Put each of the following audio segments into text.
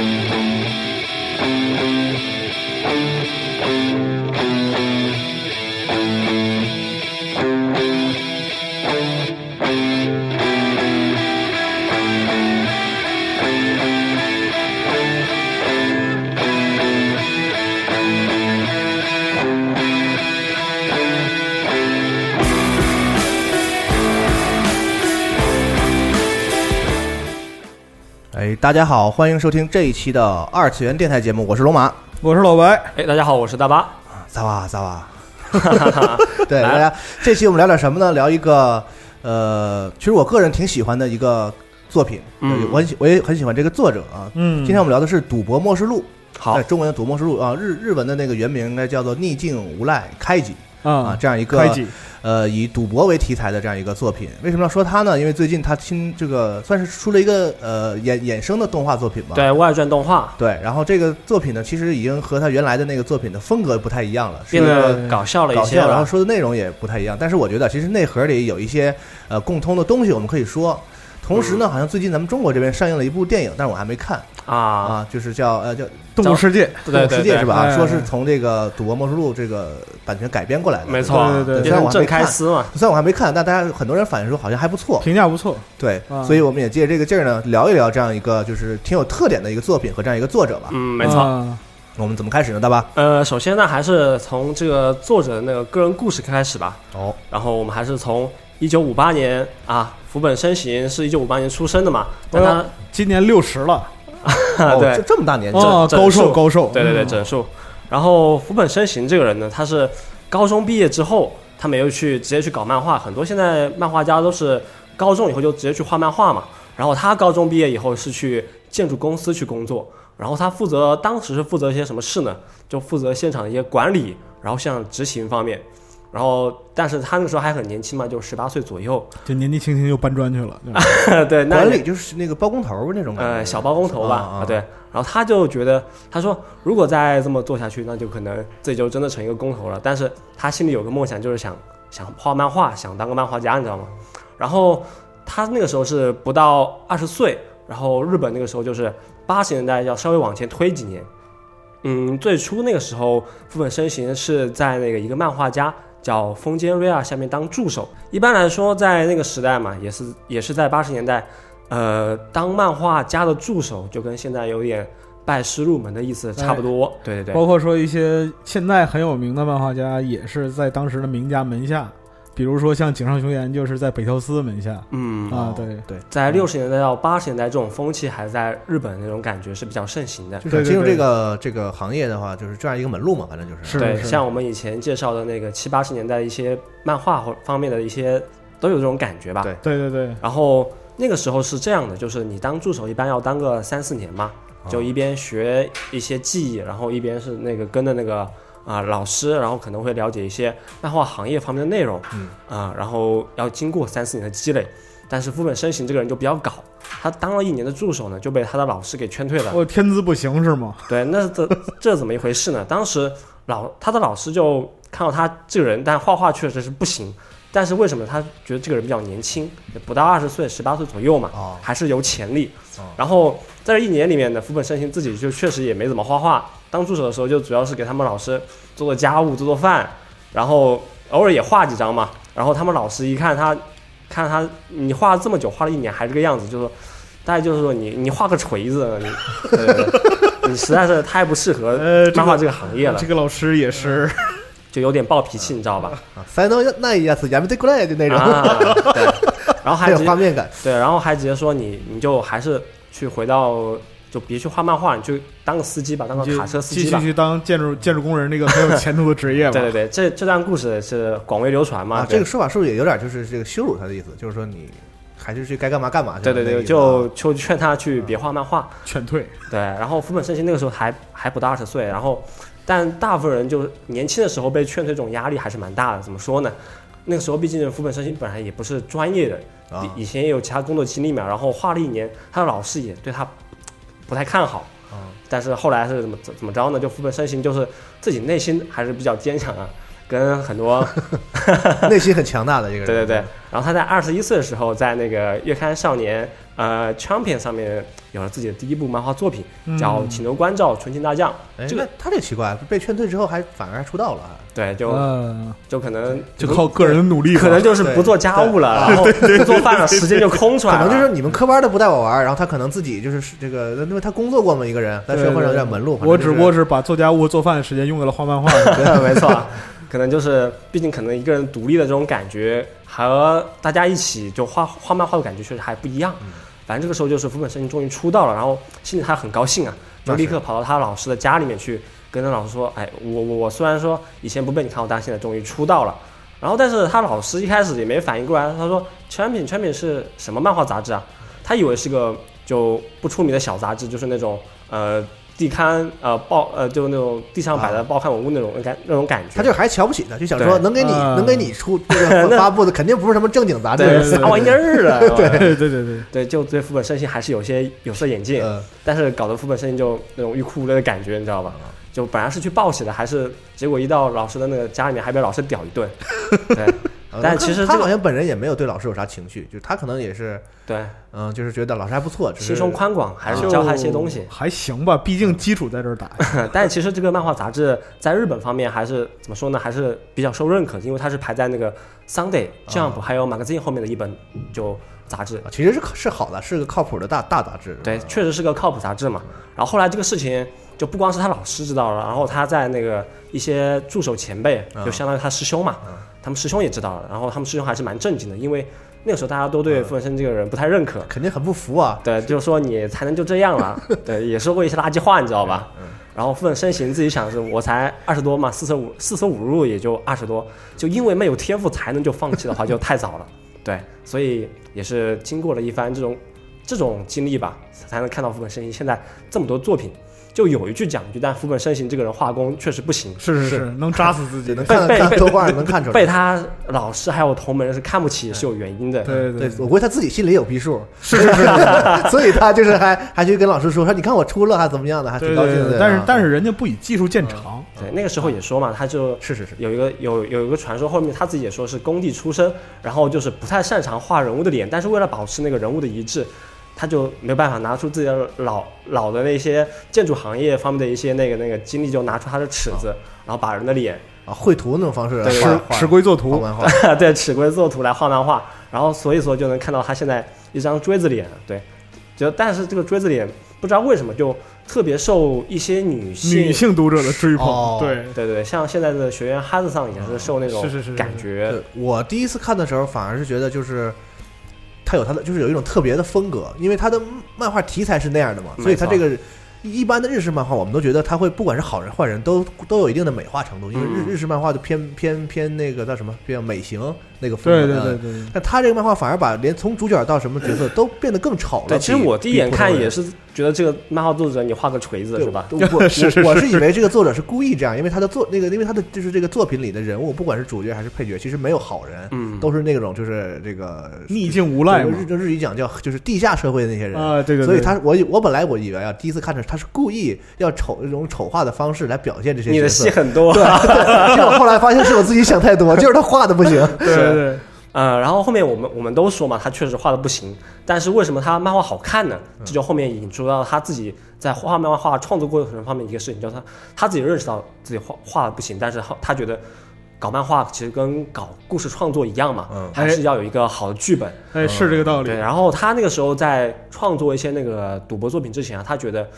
哎，大家好，欢迎收听这一期的二次元电台节目，我是龙马。我是老白，哎，大家好，我是大巴。萨瓦萨瓦，对大家，这期我们聊点什么呢？聊一个呃，其实我个人挺喜欢的一个作品，嗯。我很喜我也很喜欢这个作者啊。嗯。今天我们聊的是《赌博默示录》，好。哎，中文的《赌博默示录》啊，日日文的那个原名应该叫做《逆境无赖开吉》啊，这样一个，呃以赌博为题材的这样一个作品。为什么要说它呢？因为最近它新这个算是出了一个呃衍衍生的动画作品吧。对外传动画对，然后这个作品呢，其实已经和它原来的那个作品的风格不太一样了，是变得搞笑了搞笑，然后。说的内容也不太一样。但是我觉得，其实内核里有一些呃共通的东西，我们可以说。同时呢，好像最近咱们中国这边上映了一部电影，但是我还没看啊，啊，就是叫呃叫《动物世界，对对对，动物世界》是吧？说是从这个《赌博默示录》这个版权改编过来的，没错，对对虽然我还没看，开司嘛。虽然我还没看，但大家很多人反映说好像还不错。评价不错，对，啊所以我们也借这个劲儿呢，聊一聊这样一个就是挺有特点的一个作品和这样一个作者吧。嗯，没错。啊我们怎么开始呢，大巴？呃，首先呢，还是从这个作者的那个个人故事开始吧。哦，然后我们还是从一九五八年啊，福本身行是一九五八年出生的嘛，但他、今年六十了，哦对这这么大年纪，哦，高寿高寿，对对对，嗯整数。然后福本身行这个人呢，他是高中毕业之后，他没有去直接去搞漫画。很多现在漫画家都是高中以后就直接去画漫画嘛。然后他高中毕业以后是去建筑公司去工作，然后他负责当时是负责一些什么事呢？就负责现场的一些管理，然后像执行方面。然后，但是他那个时候还很年轻嘛，就十八岁左右。就年纪轻轻就搬砖去了，对吧 对，那管理就是那个包工头那种感觉，呃，小包工头吧，啊啊对。然后他就觉得，他说如果再这么做下去，那就可能自己就真的成一个工头了。但是他心里有个梦想，就是想想画漫画，想当个漫画家，你知道吗？然后他那个时候是不到二十岁，然后日本那个时候就是八十年代，要稍微往前推几年。嗯，最初那个时候，副本身形是在那个一个漫画家叫风间瑞亚下面当助手。一般来说，在那个时代嘛，也是也是在八十年代，呃，当漫画家的助手就跟现在有点拜师入门的意思差不多。对对对，包括说一些现在很有名的漫画家，也是在当时的名家门下，比如说像井上雄彦就是在北条司门下。嗯，啊，对，对，在六十年代到八十年代，这种风气还在日本那种感觉是比较盛行的。就是进入这个这个行业的话，就是这样一个门路嘛，反正就是。是对，像我们以前介绍的那个七八十年代一些漫画或方面的一些，都有这种感觉吧。对。对对对，然后那个时候是这样的，就是你当助手一般要当个三四年嘛，就一边学一些技艺，然后一边是那个跟着那个啊、老师，然后可能会了解一些漫画行业方面的内容，嗯啊、然后要经过三四年的积累。但是福本身行这个人就比较搞，他当了一年的助手呢，就被他的老师给劝退了。我天资不行是吗？对，那这这怎么一回事呢？当时老他的老师就看到他这个人，但画画确实是不行。但是为什么他觉得这个人比较年轻，不到二十岁，十八岁左右嘛，哦还是有潜力哦。然后在这一年里面呢，福本身行自己就确实也没怎么画画，当助手的时候就主要是给他们老师做做家务、做做饭，然后偶尔也画几张嘛。然后他们老师一看他，看他你画了这么久，画了一年还这个样子，就说大概就是说你你画个锤子，你对对对，你实在是太不适合呃，这个漫画这个行业了这，个老师也是，就有点暴脾气，你知道吧？啊，才能那一次やめてくれ的那种，啊，对，然后还很有直接画面感。对，然后还直接说你你就还是去回到 就别去画漫画，你去当个司机吧，当个卡车司机吧。继续去当建筑建筑工人那个很有前途的职业吧。对对对，这这段故事是广为流传嘛？啊，这个说法是不是也有点就是这个羞辱他的意思？就是说你还是去该干嘛干嘛去对对对，就啊就劝他去别画漫画。劝退，对，然后福本身行那个时候还还不到二十岁，然后但大部分人就是年轻的时候被劝退，这种压力还是蛮大的。怎么说呢？那个时候毕竟福本身行本来也不是专业的，以前也有其他工作经历嘛，然后画了一年，他的老师也对他不太看好。啊但是后来是怎么怎怎么着呢？就副本身形就是自己内心还是比较坚强啊，跟很多 内心很强大的一个人。对对对。然后他在二十一岁的时候，在那个月刊少年呃 Champion 上面有了自己的第一部漫画作品，嗯叫《请求关照纯情大将》。哎，这个他这奇怪，被劝退之后还反而还出道了，对，就嗯，就可能就靠个人的努力，可能就是不做家务了，然后不做饭了，时间就空出来了。可能就是你们科班的不带我玩，然后他可能自己就是这个，因为他工作过嘛，一个人在社会上有点门路。我只不过是是把做家务、做饭的时间用在了画漫画上。对，没错，可能就是，毕竟可能一个人独立的这种感觉，和大家一起就画画漫画的感觉确实还不一样。嗯反正这个时候就是福本胜终于出道了，然后心里他很高兴啊，就立刻跑到他老师的家里面去，跟他老师说：“哎，我我我虽然说以前不被你看好，但现在终于出道了。”然后，但是他老师一开始也没反应过来，他说：“全品全品是什么漫画杂志啊？”他以为是个就不出名的小杂志，就是那种呃地刊呃报呃就那种地上摆的报刊文物那种感那种感觉。他就还瞧不起他，就想说能给你啊能给你出这个 发布的，肯定不是什么正经杂志。对对对啥玩意儿啊？对对对对，对，就对副本胜信还是有些有色眼镜，呃，但是搞得副本胜信就那种欲哭无泪的感觉，你知道吧？就本来是去报喜的，还是结果一到老师的那个家里面，还被老师屌一顿。对呃但其实这个他好像本人也没有对老师有啥情绪，就是他可能也是对，嗯，就是觉得老师还不错，心胸宽广，还是就教他一些东西。还行吧，毕竟基础在这儿打。但其实这个漫画杂志在日本方面还是怎么说呢？还是比较受认可的，因为它是排在那个 Sunday Jump 还有 Magazine 后面的一本就杂志。啊其实是是好的，是个靠谱的大大杂志。对，确实是个靠谱杂志嘛。然后后来这个事情就不光是他老师知道了，然后他在那个一些助手前辈，嗯就相当于他师兄嘛，他们师兄也知道了，然后他们师兄还是蛮震惊的，因为那个时候大家都对傅文生这个人不太认可，肯定很不服啊。对，就是说你才能就这样了，对，也说过一些垃圾话，你知道吧？然后傅本身行自己想的是，我才二十多嘛，四舍五四舍五入也就二十多，就因为没有天赋才能就放弃的话，就太早了。对，所以也是经过了一番这种这种经历吧，才能看到副本声音现在这么多作品。就有一句讲句，但福本身行这个人画工确实不行，是是是，能扎死自己。能看被被画能看出来。被他老师还有同门人是看不起，是有原因的。对对对，我估计他自己心里有逼数，是是是，所以他就是还还去跟老师说说，你看我出了还怎么样的，还挺高兴的。对对，但是啊但是人家不以技术见长，对，那个时候也说嘛，他就是是是，有一个有有一个传说，后面他自己也说是工地出身，然后就是不太擅长画人物的脸，但是为了保持那个人物的一致，他就没办法拿出自己的老老的那些建筑行业方面的一些那个那个经历，就拿出他的尺子，然后把人的脸啊，绘图那种方式对画吃吃龟作图，画漫画，对尺规作图来画漫画，然后所以说就能看到他现在一张锥子脸，对，就但是这个锥子脸不知道为什么就特别受一些女性女性读者的追哦捧。对，对对对，像现在的学员哈子上也是受那种是是是是感觉，我第一次看的时候，反而是觉得就是。他有他的，就是有一种特别的风格，因为他的漫画题材是那样的嘛，所以他这个一般的日式漫画，我们都觉得他会不管是好人坏人都都有一定的美化程度，因为日嗯。日式漫画就偏偏偏那个叫什么，偏美型那个风对格。对对对对，但他这个漫画反而把连从主角到什么角色都变得更丑了。对，其实我第一眼看也。是觉得这个漫画作者你画个锤子是吧？对我 我是是是我我是以为这个作者是故意这样，因为他的作那个，因为他的就是这个作品里的人物，不管是主角还是配角，其实没有好人，嗯，都是那种就是这个逆境无赖嘛日。就日语讲叫就是地下社会的那些人。啊，对对对，所以他我我本来我以为啊，第一次看着他是故意要丑这种丑化的方式来表现这些角色你的戏，很多，对，结果后来发现是我自己想太多，就是他画的不行。对对对，呃，然后后面我们我们都说嘛，他确实画的不行，但是为什么他漫画好看呢？这就后面引出到他自己在画漫画创作过程方面一个事情，就是他他自己认识到自己画画的不行，但是他他觉得搞漫画其实跟搞故事创作一样嘛，嗯还是要有一个好的剧本。哎，是这个道理对，。然后他那个时候在创作一些那个赌博作品之前啊，他觉得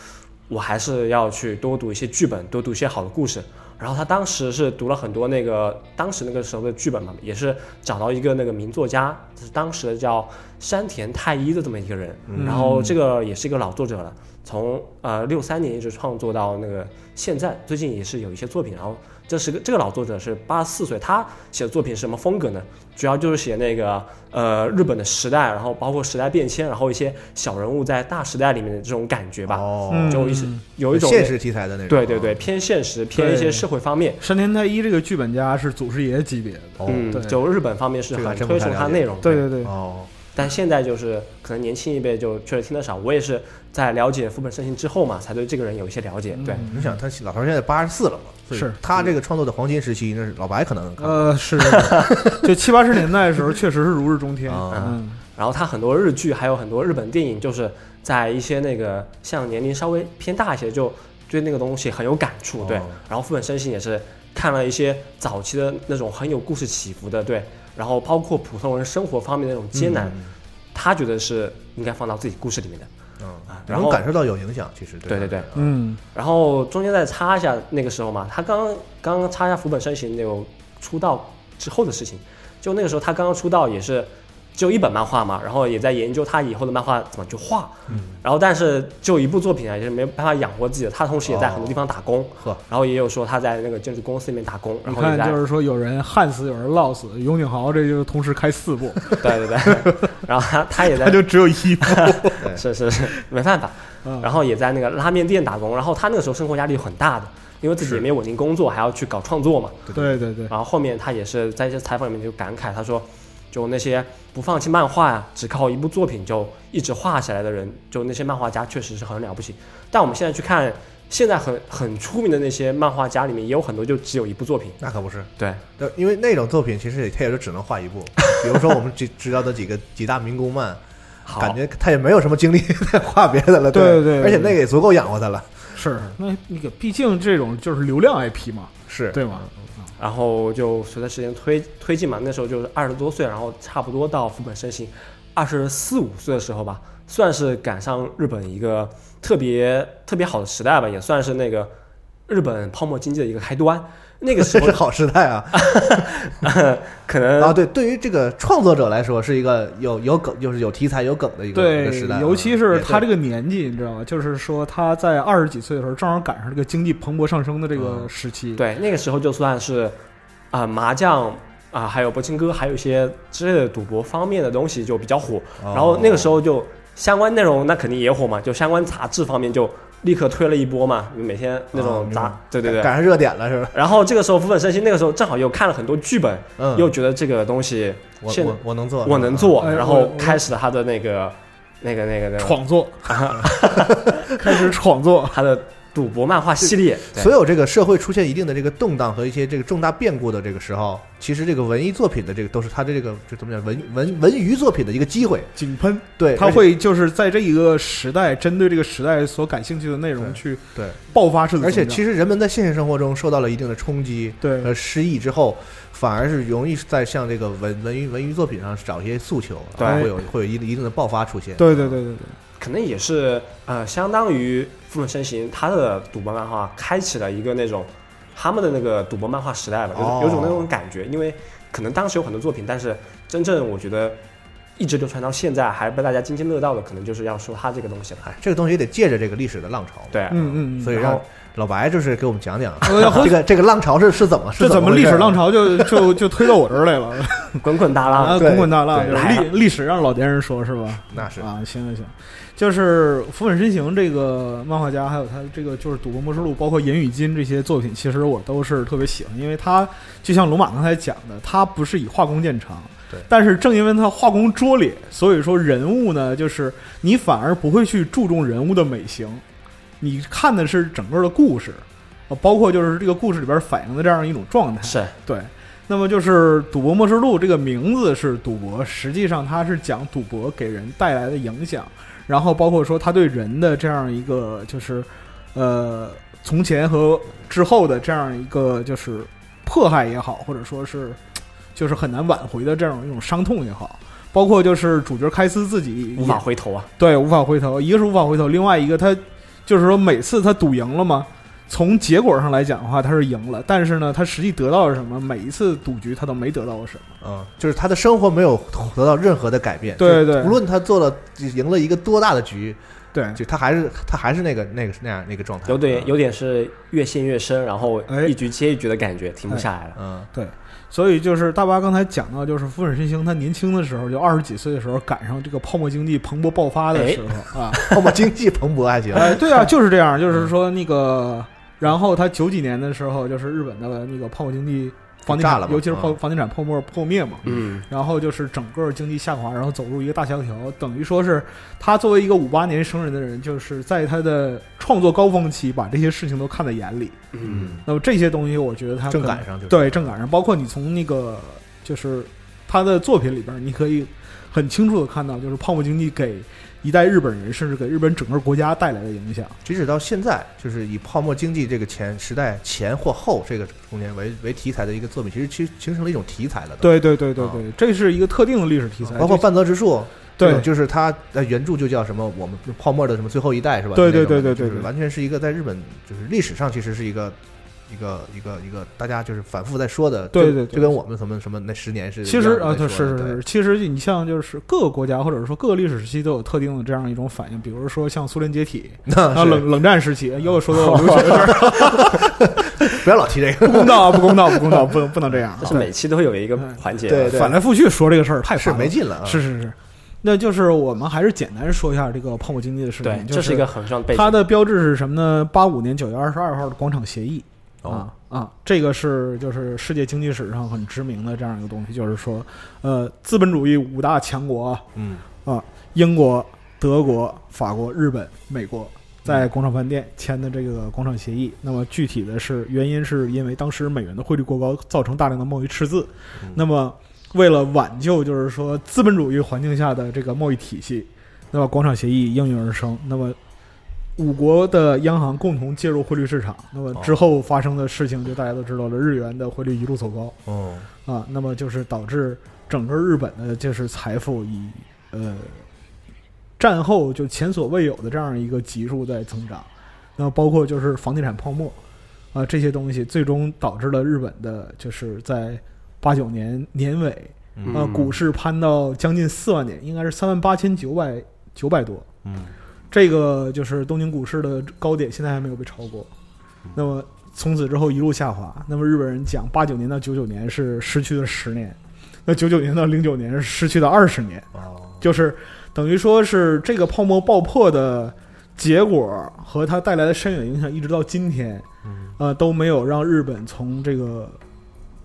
我还是要去多读一些剧本，多读一些好的故事。然后他当时是读了很多那个当时那个时候的剧本嘛，也是找到一个那个名作家，就是当时的叫山田太一的这么一个人。嗯然后这个也是一个老作者了，从呃六三年一直创作到那个现在，最近也是有一些作品。然后这是个这个老作者是八十四岁，他写的作品是什么风格呢？主要就是写那个呃日本的时代，然后包括时代变迁，然后一些小人物在大时代里面的这种感觉吧，哦。嗯就一直有一种现实题材的那种。对对对偏现实偏一些社会方面。山田太一这个剧本家是祖师爷级别的，哦，嗯对，就日本方面是很推崇他内容，对。对对，哦，但现在就是可能年轻一辈就确实听得少，我也是在了解福本盛行之后嘛，才对这个人有一些了解。对，你想他老头儿现在八十四了嘛，是他这个创作的黄金时期，那是老白可能能看。呃，是，就七八十年代的时候，确实是如日中天。啊嗯，然后他很多日剧，还有很多日本电影，就是在一些那个像年龄稍微偏大一些，就对那个东西很有感触，对哦。然后副本身心也是看了一些早期的那种很有故事起伏的，对。然后包括普通人生活方面的那种艰难，嗯他觉得是应该放到自己故事里面的嗯，啊。然后感受到有影响，其实对对对嗯。然后中间再插一下那个时候嘛，他刚刚刚刚插一下福本身形那种出道之后的事情，就那个时候他刚刚出道也是只有一本漫画嘛，然后也在研究他以后的漫画怎么去画，嗯，然后但是就一部作品啊，也是没办法养活自己的，他同时也在很多地方打工，呵，然后也有说他在那个建筑公司里面打工，然你后看就是说有人焊死，有人涝死，永井豪这就是同时开四部，对 对对，然后他他也在他就只有一部，是是是没办法，嗯。然后也在那个拉面店打工，然后他那个时候生活压力很大的，因为自己也没有稳定工作，还要去搞创作嘛。对对对，然后后面他也是在一些采访里面就感慨，他说，就那些不放弃漫画呀、只靠一部作品就一直画下来的人，就那些漫画家确实是很了不起。但我们现在去看，现在很很出名的那些漫画家里面，也有很多就只有一部作品。那可不是，对，对，因为那种作品其实也他也就只能画一部，比如说我们知知道的几个几大民工漫，感觉他也没有什么精力再画别的了，对对对对而且那个也足够养活他了，是那那个毕竟这种就是流量 IP 嘛，是。对吗？然后就随着时间推推进嘛，那时候就是二十多岁，然后差不多到福本身行二十四五岁的时候吧，算是赶上日本一个特别特别好的时代吧，也算是那个日本泡沫经济的一个开端。那个时候是好时代啊！可能啊，对，对于这个创作者来说，是一个有有梗，就是有题材、有梗的一个一对个时代啊。，尤其是他这个个年纪，你知道吗？就是说他在二十几岁的时候，正好赶上这个经济蓬勃上升的这个嗯时期。对那个时候就算是啊、麻将啊、还有博青哥，还有一些之类的赌博方面的东西就比较火。哦然后那个时候就相关内容那肯定也火嘛，就相关杂志方面就立刻推了一波嘛，每天那哦种砸，对对对。赶上热点了，是吧？然后这个时候福本身心那个时候正好又看了很多剧本，嗯，又觉得这个东西我现我我能做，我能做，然后开始了他的那个那个那个那个创作，开始创作。他的赌博漫画系列。所有这个社会出现一定的这个动荡和一些这个重大变故的这个时候，其实这个文艺作品的这个都是他的这个就怎么讲文文文娱作品的一个机会。井喷，对，他会就是在这一个时代，针对这个时代所感兴趣的内容去对，爆发式的。而且其实人们在现实生活中受到了一定的冲击对和失意之后，反而是容易在像这个文文娱文娱作品上找一些诉求，对会有会有一一定的爆发出现。对对对对对，可能也是呃，相当于富本身行他的赌博漫画开启了一个那种他们的那个赌博漫画时代吧，就是有种那种感觉。因为可能当时有很多作品，但是真正我觉得一直流传到现在还被大家津津乐道的，可能就是要说他这个东西了。哎，这个东西也得借着这个历史的浪潮。对，嗯嗯嗯。所以让老白就是给我们讲讲 这个这个浪潮是是怎么是这怎么历史浪潮就 就就推到我这儿来了？滚滚大浪，啊，滚滚大浪，历历史让老年人说是吧？那是啊，行行行，就是《福本身行》这个漫画家，还有他这个就是《赌博默示录》，包括《言语金》这些作品，其实我都是特别喜欢，因为他就像龙马刚才讲的，他不是以画工见长。对但是正因为他画工拙劣，所以说人物呢，就是你反而不会去注重人物的美型，你看的是整个的故事，啊，包括就是这个故事里边反映的这样一种状态。是对，那么就是《赌博默示录》这个名字是赌博，实际上它是讲赌博给人带来的影响，然后包括说他对人的这样一个就是呃从前和之后的这样一个就是迫害也好，或者说是 就是很难挽回的这样一种伤痛也好。包括就是主角开司自己无法回头啊。对，无法回头。一个是无法回头，另外一个他就是说每次他赌赢了嘛，从结果上来讲的话，他是赢了，但是呢，他实际得到了什么？每一次赌局他都没得到过什么。嗯，就是他的生活没有得到任何的改变。对对就无论他做了赢了一个多大的局，对，就他还是他还是那个那个那样那个状态。有点有点是越陷越深，然后哎一局接一局的感觉，停不下来了。嗯，对所以就是大巴刚才讲到，就是福本身星他年轻的时候，就二十几岁的时候，赶上这个泡沫经济蓬勃爆发的时候啊，泡沫经济蓬勃还行。哎，对啊，就是这样，就是说那个，然后他九几年的时候，就是日本的那个泡沫经济房地产了，尤其是泡嗯。房地产泡沫破灭嘛，嗯，然后就是整个经济下滑，然后走入一个大萧条，等于说是他作为一个五八年生人的人，就是在他的创作高峰期，把这些事情都看在眼里。嗯，那么这些东西，我觉得他正赶上就。是对正赶上，包括你从那个就是他的作品里边，你可以很清楚的看到，就是泡沫经济给一代日本人，甚至给日本整个国家带来的影响。即使到现在，就是以泡沫经济这个前时代前或后这个中间为为题材的一个作品，其实其实形成了一种题材了。对对对对对，这是一个特定的历史题材，包括半泽直树，对，就是他的原著就叫什么？我们泡沫的什么最后一代是吧？对对对对对，完全是一个在日本就是历史上其实是一个。一个一个一个，大家就是反复在说的，对对，就跟我们什么什么那十年是。其实啊，是是是，其实你像就是各个国家或者说各个历史时期都有特定的这样一种反应，比如说像苏联解体 啊，冷冷战时期，又说到 留学的事儿，不要老提这个，不公道，不公道，不公道，不能不能这样。是每期都会有一个环节，对，反来覆去说这个事儿太是没劲了。是是是，那就是我们还是简单说一下这个泡沫经济的事情。对，这是一个很重要的背景。它的标志是什么呢？八五年九月二十二号的广场协议。啊啊，这个是就是世界经济史上很知名的这样一个东西，就是说，呃，资本主义五大强国，嗯啊，英国、德国、法国、日本、美国在广场饭店签的这个广场协议。那么具体的是原因是因为当时美元的汇率过高，造成大量的贸易赤字。那么为了挽救，就是说资本主义环境下的这个贸易体系，那么广场协议应运而生。那么五国的央行共同介入汇率市场，那么之后发生的事情就大家都知道了，日元的汇率一路走高。哦，啊，那么就是导致整个日本的就是财富以呃战后就前所未有的这样一个级数在增长。那么包括就是房地产泡沫啊这些东西，最终导致了日本的就是在八九年年尾啊股市攀到将近四万点，应该是三万八千九百九百多。嗯。这个就是东京股市的高点，现在还没有被超过。那么从此之后一路下滑。那么日本人讲，八九年到九九年是失去了十年，那九九年到零九年是失去了二十年。就是等于说是这个泡沫爆破的结果和它带来的深远影响，一直到今天，呃都没有让日本从这个。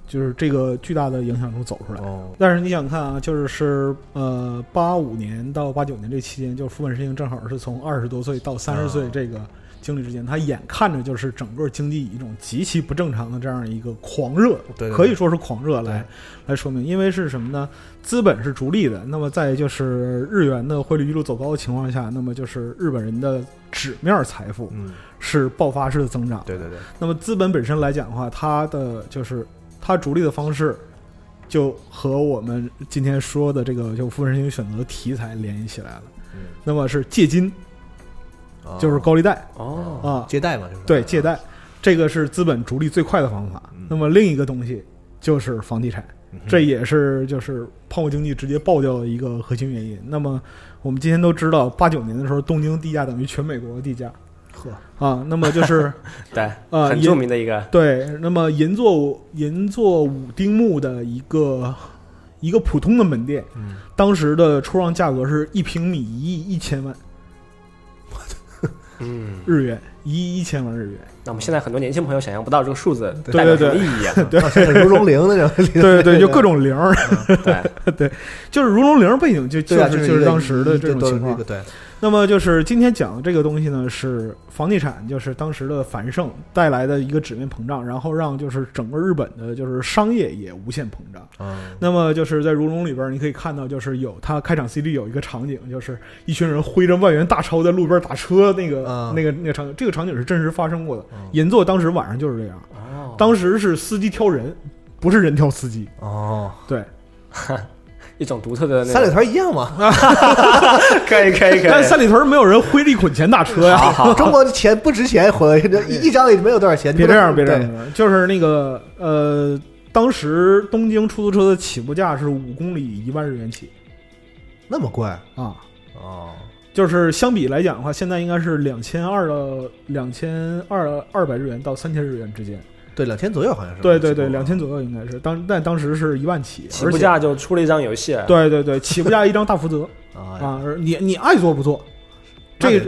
就是这个巨大的影响中走出来，但是你想看啊，就是是呃八五年到八九年这期间，就是福本慎行正好是从二十多岁到三十岁这个经历之间，他眼看着就是整个经济以一种极其不正常的这样一个狂热，可以说是狂热来来说明，因为是什么呢？资本是逐利的，那么在就是日元的汇率一路走高的情况下，那么就是日本人的纸面财富是爆发式的增长，对对对。那么资本本身来讲的话，它的就是。它逐利的方式，就和我们今天说的这个就富人行选择题材联系起来了。嗯，那么是借金，就是高利贷。哦。啊，借贷嘛，就是。对借贷，这个是资本逐利最快的方法。那么另一个东西就是房地产，这也是就是泡沫经济直接爆掉的一个核心原因。那么我们今天都知道，八九年的时候，东京地价等于全美国的地价。呵啊，那么就是 对啊，很著名的一个对。那么银座银座五丁目的一个一个普通的门店，嗯，当时的出让价格是一平米一亿一千万，嗯，日元一亿一千万日元。那我们现在很多年轻朋友想象不到这个数字代表什么意义啊？对，如龙零那种，对对，就各种零儿，对对，就是如龙零背景就就是就是当时的这种情况，对。那么就是今天讲的这个东西呢，是房地产，就是当时的繁盛带来的一个纸面膨胀，然后让就是整个日本的就是商业也无限膨胀。嗯那么就是在《如龙》里边，你可以看到，就是有它开场 CD 有一个场景，就是一群人挥着万元大钞在路边打车，那个那个那个场景，这个场景是真实发生过的。银座当时晚上就是这样，当时是司机挑人，不是人挑司机。哦，对。一种独特的三里屯一样嘛，可以可以可以，但三里屯没有人挥着一捆钱打车呀。中国的钱不值钱，回一张也没有多少钱。别这样，别这样，就是那个呃，当时东京出租车的起步价是五公里一万日元起，那么贵啊？哦，就是相比来讲的话，现在应该是两千二到两千二二百日元到三千日元之间。对，两千左右好像是。对对对，两千左右应该是当，但当时是一万起，起步价就出了一张游戏。对对对，起步价一张大福泽啊，你你爱做不做？这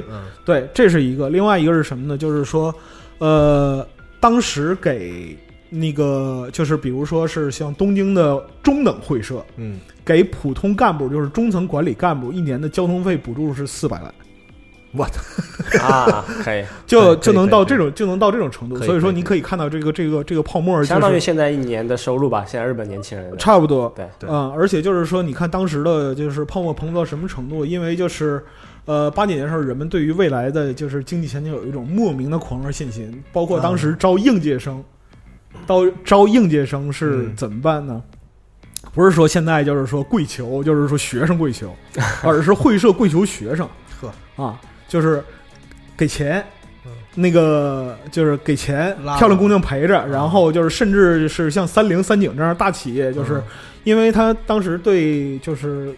对，这是一个。另外一个是什么呢？就是说，呃，当时给那个就是比如说是像东京的中等会社，嗯，给普通干部就是中层管理干部一年的交通费补助是四百万。我操啊，可以，就就能到这种就能到这种程度。所以说，你可以看到这个这个这个泡沫就是相当于现在一年的收入吧。现在日本年轻人差不多，对对嗯，而且就是说，你看当时的就是泡沫膨胀到什么程度？因为就是，呃，八几年的时候，人们对于未来的就是经济前景有一种莫名的狂热信心，包括当时招应届生，到招应届生是嗯。怎么办呢？不是说现在就是说跪求，就是说学生跪求，而是会社跪求学生。呵，啊，就是给钱嗯。那个就是给钱，漂亮姑娘陪啊。着，然后就是甚至是像三菱、三井这样大企业，就是嗯。因为他当时对就是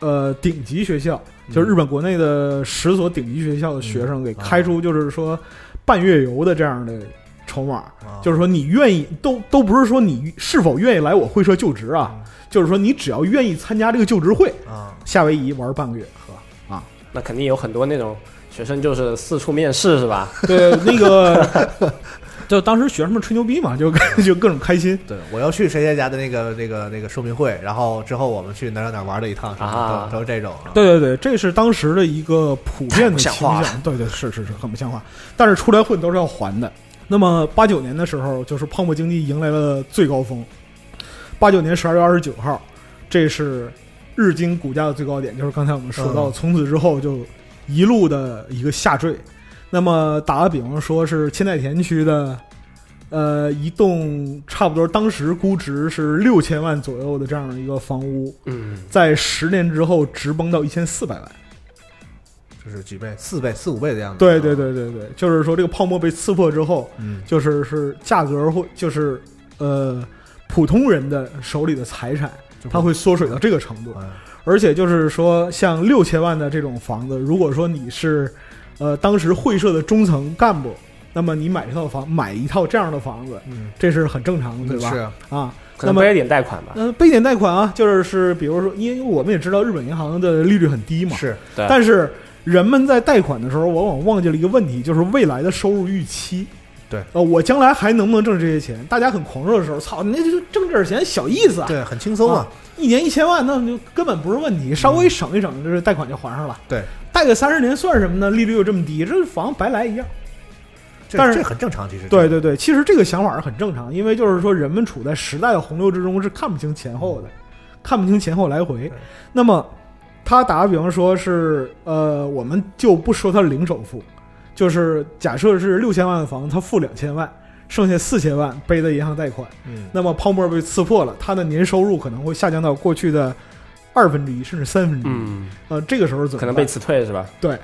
呃顶级学校，嗯。就是日本国内的十所顶级学校的学生给开出就是说半月游的这样的筹码，啊就是说你愿意都都不是说你是否愿意来我会社就职啊，就是说你只要愿意参加这个就职会，啊，夏威夷玩半个月呵啊。那肯定有很多那种学生就是四处面试是吧？对，那个就当时学生们吹牛逼嘛，就就各种开心。对，我要去谁谁家的那个那个那个说明会，然后之后我们去哪哪哪玩了一趟，什么啊都都是这种。对对对，这是当时的一个普遍的倾太不像话向。对对，是是是，很不像话。但是出来混都是要还的。那么八九年的时候，就是泡沫经济迎来了最高峰。八九年十二月二十九号，这是日经股价的最高点，就是刚才我们说到，嗯从此之后就一路的一个下坠。那么打个比方说，是千代田区的，呃，一栋差不多当时估值是六千万左右的这样一个房屋，嗯，在十年之后直崩到一千四百万。就是几倍，四倍、四五倍的样子。对对，对对对，就是说这个泡沫被刺破之后，嗯，就是是价格会就是呃普通人的手里的财产，它会缩水到这个程度。哎而且就是说，像六千万的这种房子，如果说你是呃当时会社的中层干部，那么你买一套房，买一套这样的房子，嗯，这是很正常的，对吧？是啊，那么可能背点贷款吧。嗯、背点贷款啊，就是是比如说，因为我们也知道日本银行的利率很低嘛，是，对，但是人们在贷款的时候，往往忘记了一个问题，就是未来的收入预期。对，呃，我将来还能不能挣这些钱？大家很狂热的时候，操，你那就挣这点钱小意思啊，对，很轻松啊。一年一千万，那就根本不是问题，稍微省一省，就是贷款就还上了。对，贷个三十年算什么呢？利率又这么低，这房白来一样。但是这很正常，其实。对对对，其实这个想法是很正常，因为就是说人们处在时代的洪流之中，是看不清前后的，看不清前后来回。那么，他打个比方说是呃，我们就不说他零首付，就是假设是六千万的房子，他付两千万，剩下四千万背的银行贷款，嗯，那么泡沫被刺破了，他的年收入可能会下降到过去的二分之一甚至三分之一。嗯，呃，这个时候怎么办可能被辞退是吧？对，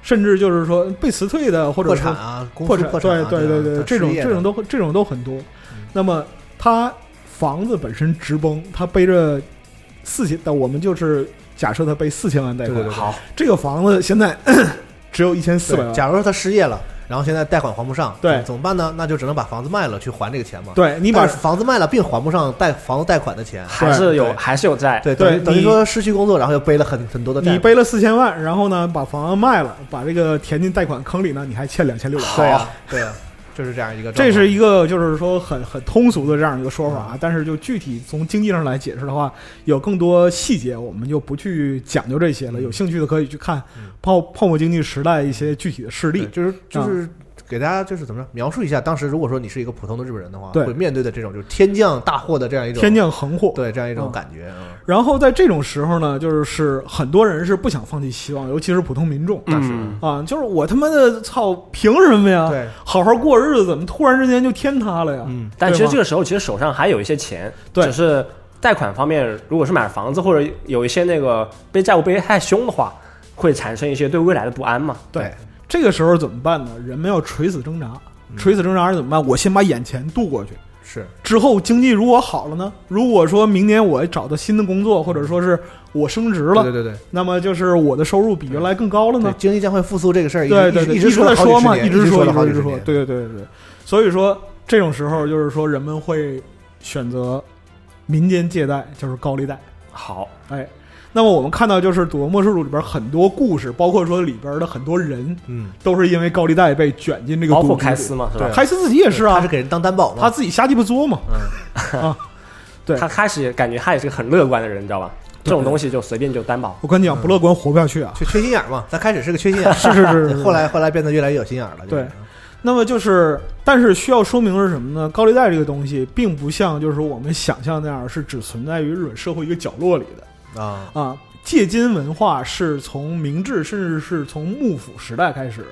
甚至就是说被辞退的，或者破说产啊，公破产，对对对，吧这种这种都这种都很多嗯。那么他房子本身直崩，他背着四千，但我们就是假设他背四千万贷款对对，对好，这个房子现在 只有一千四百万。假如说他失业了，然后现在贷款还不上，对怎么办呢？那就只能把房子卖了去还这个钱嘛。对你把房子卖了并还不上贷房子贷款的钱，还是有还是有债。对，对等于等于说失去工作，然后又背了很很多的债。你背了四千万，然后呢把房子卖了，把这个填进贷款坑里呢，你还欠两千六百万。对呀，对呀，就是这样一个。这是一个就是说很很通俗的这样一个说法啊，但是就具体从经济上来解释的话，有更多细节我们就不去讲究这些了。有兴趣的可以去看嗯泡泡沫经济时代一些具体的事例。对就是就是给大家就是怎么着描述一下，当时如果说你是一个普通的日本人的话，会面对的这种就是天降大祸的这样一种天降横祸，对这样一种嗯。感觉。嗯。然后在这种时候呢，就是很多人是不想放弃希望，尤其是普通民众。嗯，啊，就是我他妈的操，凭什么呀？对，好好过日子，怎么突然之间就天塌了呀？嗯，但其实这个时候其实手上还有一些钱，对。只是贷款方面，如果是买房子或者有一些那个背债务背得太凶的话，会产生一些对未来的不安嘛。对，这个时候怎么办呢？人们要垂死挣扎，嗯垂死挣扎是怎么办？我先把眼前度过去。是之后经济如果好了呢？如果说明年我找到新的工作，或者说是我升职了，对对对对那么就是我的收入比原来更高了呢？经济将会复苏这个事儿，对对对，一直直在说嘛，一直说，一直说，对对对对。所以说这种时候就是说人们会选择民间借贷，就是高利贷。好，哎，那么我们看到就是《赌博默示录》里边很多故事，包括说里边的很多人，嗯，都是因为高利贷被卷进这个包括开司嘛，是吧对？开司自己也是啊他是，给人当担保嘛，他自己瞎鸡巴作嘛。嗯 啊对他开始感觉他也是个很乐观的人，你知道吧？这种东西就随便就担保。我跟你讲，不乐观活不下去啊。缺缺心眼儿嘛，他开始是个缺心眼儿，是是是是是 后来后来变得越来越有心眼儿了。对那么就是，但是需要说明的是什么呢？高利贷这个东西，并不像就是我们想象那样是只存在于日本社会一个角落里的啊，啊。借金文化是从明治，甚至是从幕府时代开始，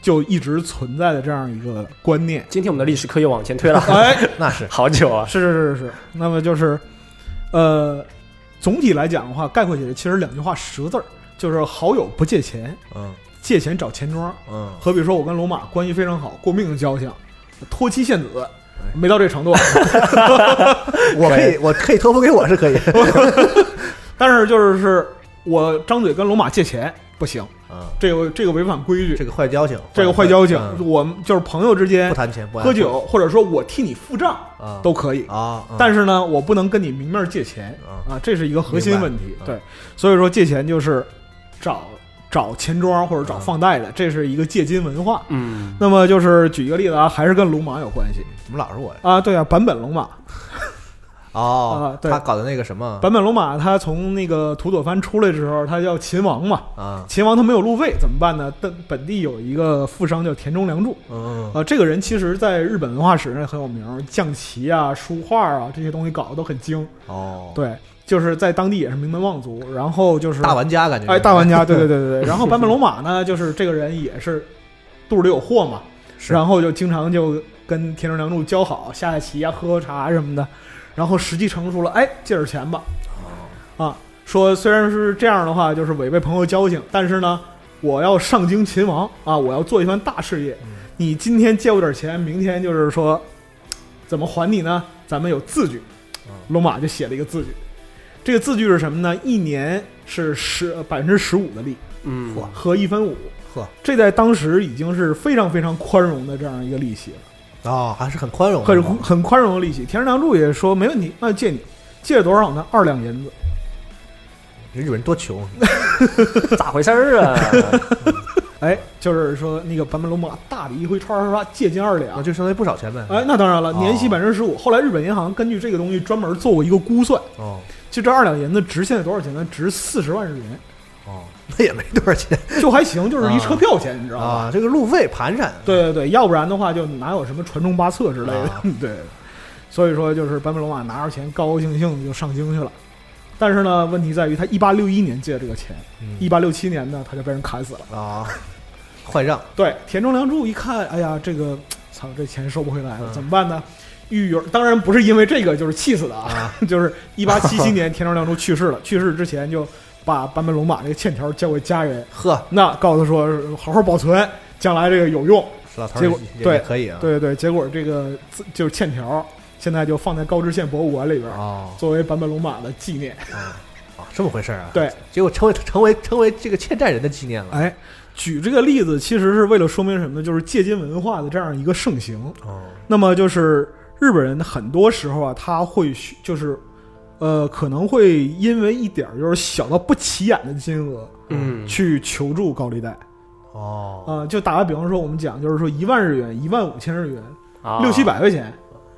就一直存在的这样一个观念。今天我们的历史课又往前推了哎，那是好久啊。是是是是是。那么就是，呃，总体来讲的话，概括起来其实两句话十个字儿，就是好友不借钱，嗯借钱找钱庄。嗯，好比说，我跟罗马关系非常好，过命的交情，托妻献子，没到这程度，啊 我可以我可以托付给我是可以，但是就是是我张嘴跟龙马借钱不行，啊，这个这个违反规矩，这个坏交情，这个坏交情，嗯。我们就是朋友之间不谈钱不爱喝酒，或者说我替你付账啊都可以，啊，但是呢，我不能跟你明面借钱啊啊，这是一个核心问题明。白对，所以说借钱就是找找钱庄或者找放贷的，这是一个借金文化。嗯，那么就是举一个例子啊，还是跟龙马有关系。怎么老是我呀？啊？对啊，坂本龙马，哦啊，对他搞的那个什么坂本龙马他从那个土佐藩出来的时候，他叫秦王嘛，啊，秦王他没有路费怎么办呢？本本地有一个富商叫田中良助，嗯啊，这个人其实在日本文化史上很有名，象棋啊、书画啊这些东西搞得都很精。哦，对，就是在当地也是名门望族。然后就是大玩家感觉，哎，大玩家，对对对对对。然后坂本龙马呢，就是这个人也是肚里有货嘛，是然后就经常就跟田中良助交好，下下棋啊，喝喝茶什么的。然后时机成熟了，哎，借点钱吧。啊，说虽然是这样的话，就是违背朋友交情，但是呢，我要上京秦王啊，我要做一番大事业。你今天借我点钱，明天就是说怎么还你呢？咱们有字据。龙马就写了一个字据，这个字据是什么呢？一年是十百分之十五的利嗯，和一分五，呵这在当时已经是非常非常宽容的这样一个利息了。哦，还是很宽容的，很很宽容的利息。田中良助也说没问题，那就借你，借了多少呢？二两银子。日本人多穷，咋回事儿啊？哎，就是说那个坂本龙马大笔一挥，唰唰唰借金二啊，两。就相当于不少钱呗。哎，那当然了，哦年息百分之十五。后来日本银行根据这个东西专门做过一个估算，哦就这二两银子值现在多少钱呢？值四十万日元，哦，那也没多少钱。就还行，就是一车票钱，你知道吧？啊，这个路费盘缠，对对对，要不然的话就哪有什么传中八策之类的。啊。对，所以说就是坂本龙马拿着钱高高兴兴地就上京去了。但是呢，问题在于他一八六一年借的这个钱，一嗯八六七年呢他就被人砍死了。啊，坏账对，田中良助一看，哎呀，这个操，这钱收不回来了，嗯。怎么办呢？狱友当然不是因为这个，就是气死的啊，就是一八七七年田中良助去世了，去世之前就把坂本龙马这个欠条交给家人，呵，那告诉他说好好保存，将来这个有用。老头儿结果对可以啊，对对对，结果这个就是欠条，现在就放在高知县博物馆里边，哦作为坂本龙马的纪念。哦，这么回事儿啊？，对，结果成为成为成为这个欠债人的纪念了。哎，举这个例子其实是为了说明什么呢？就是借金文化的这样一个盛行。哦，那么就是日本人很多时候啊，他会就是，呃，可能会因为一点儿就是小到不起眼的金额嗯，去求助高利贷哦，啊、就打个比方说，我们讲就是说一万日元、一万五千日元、啊六七百块钱，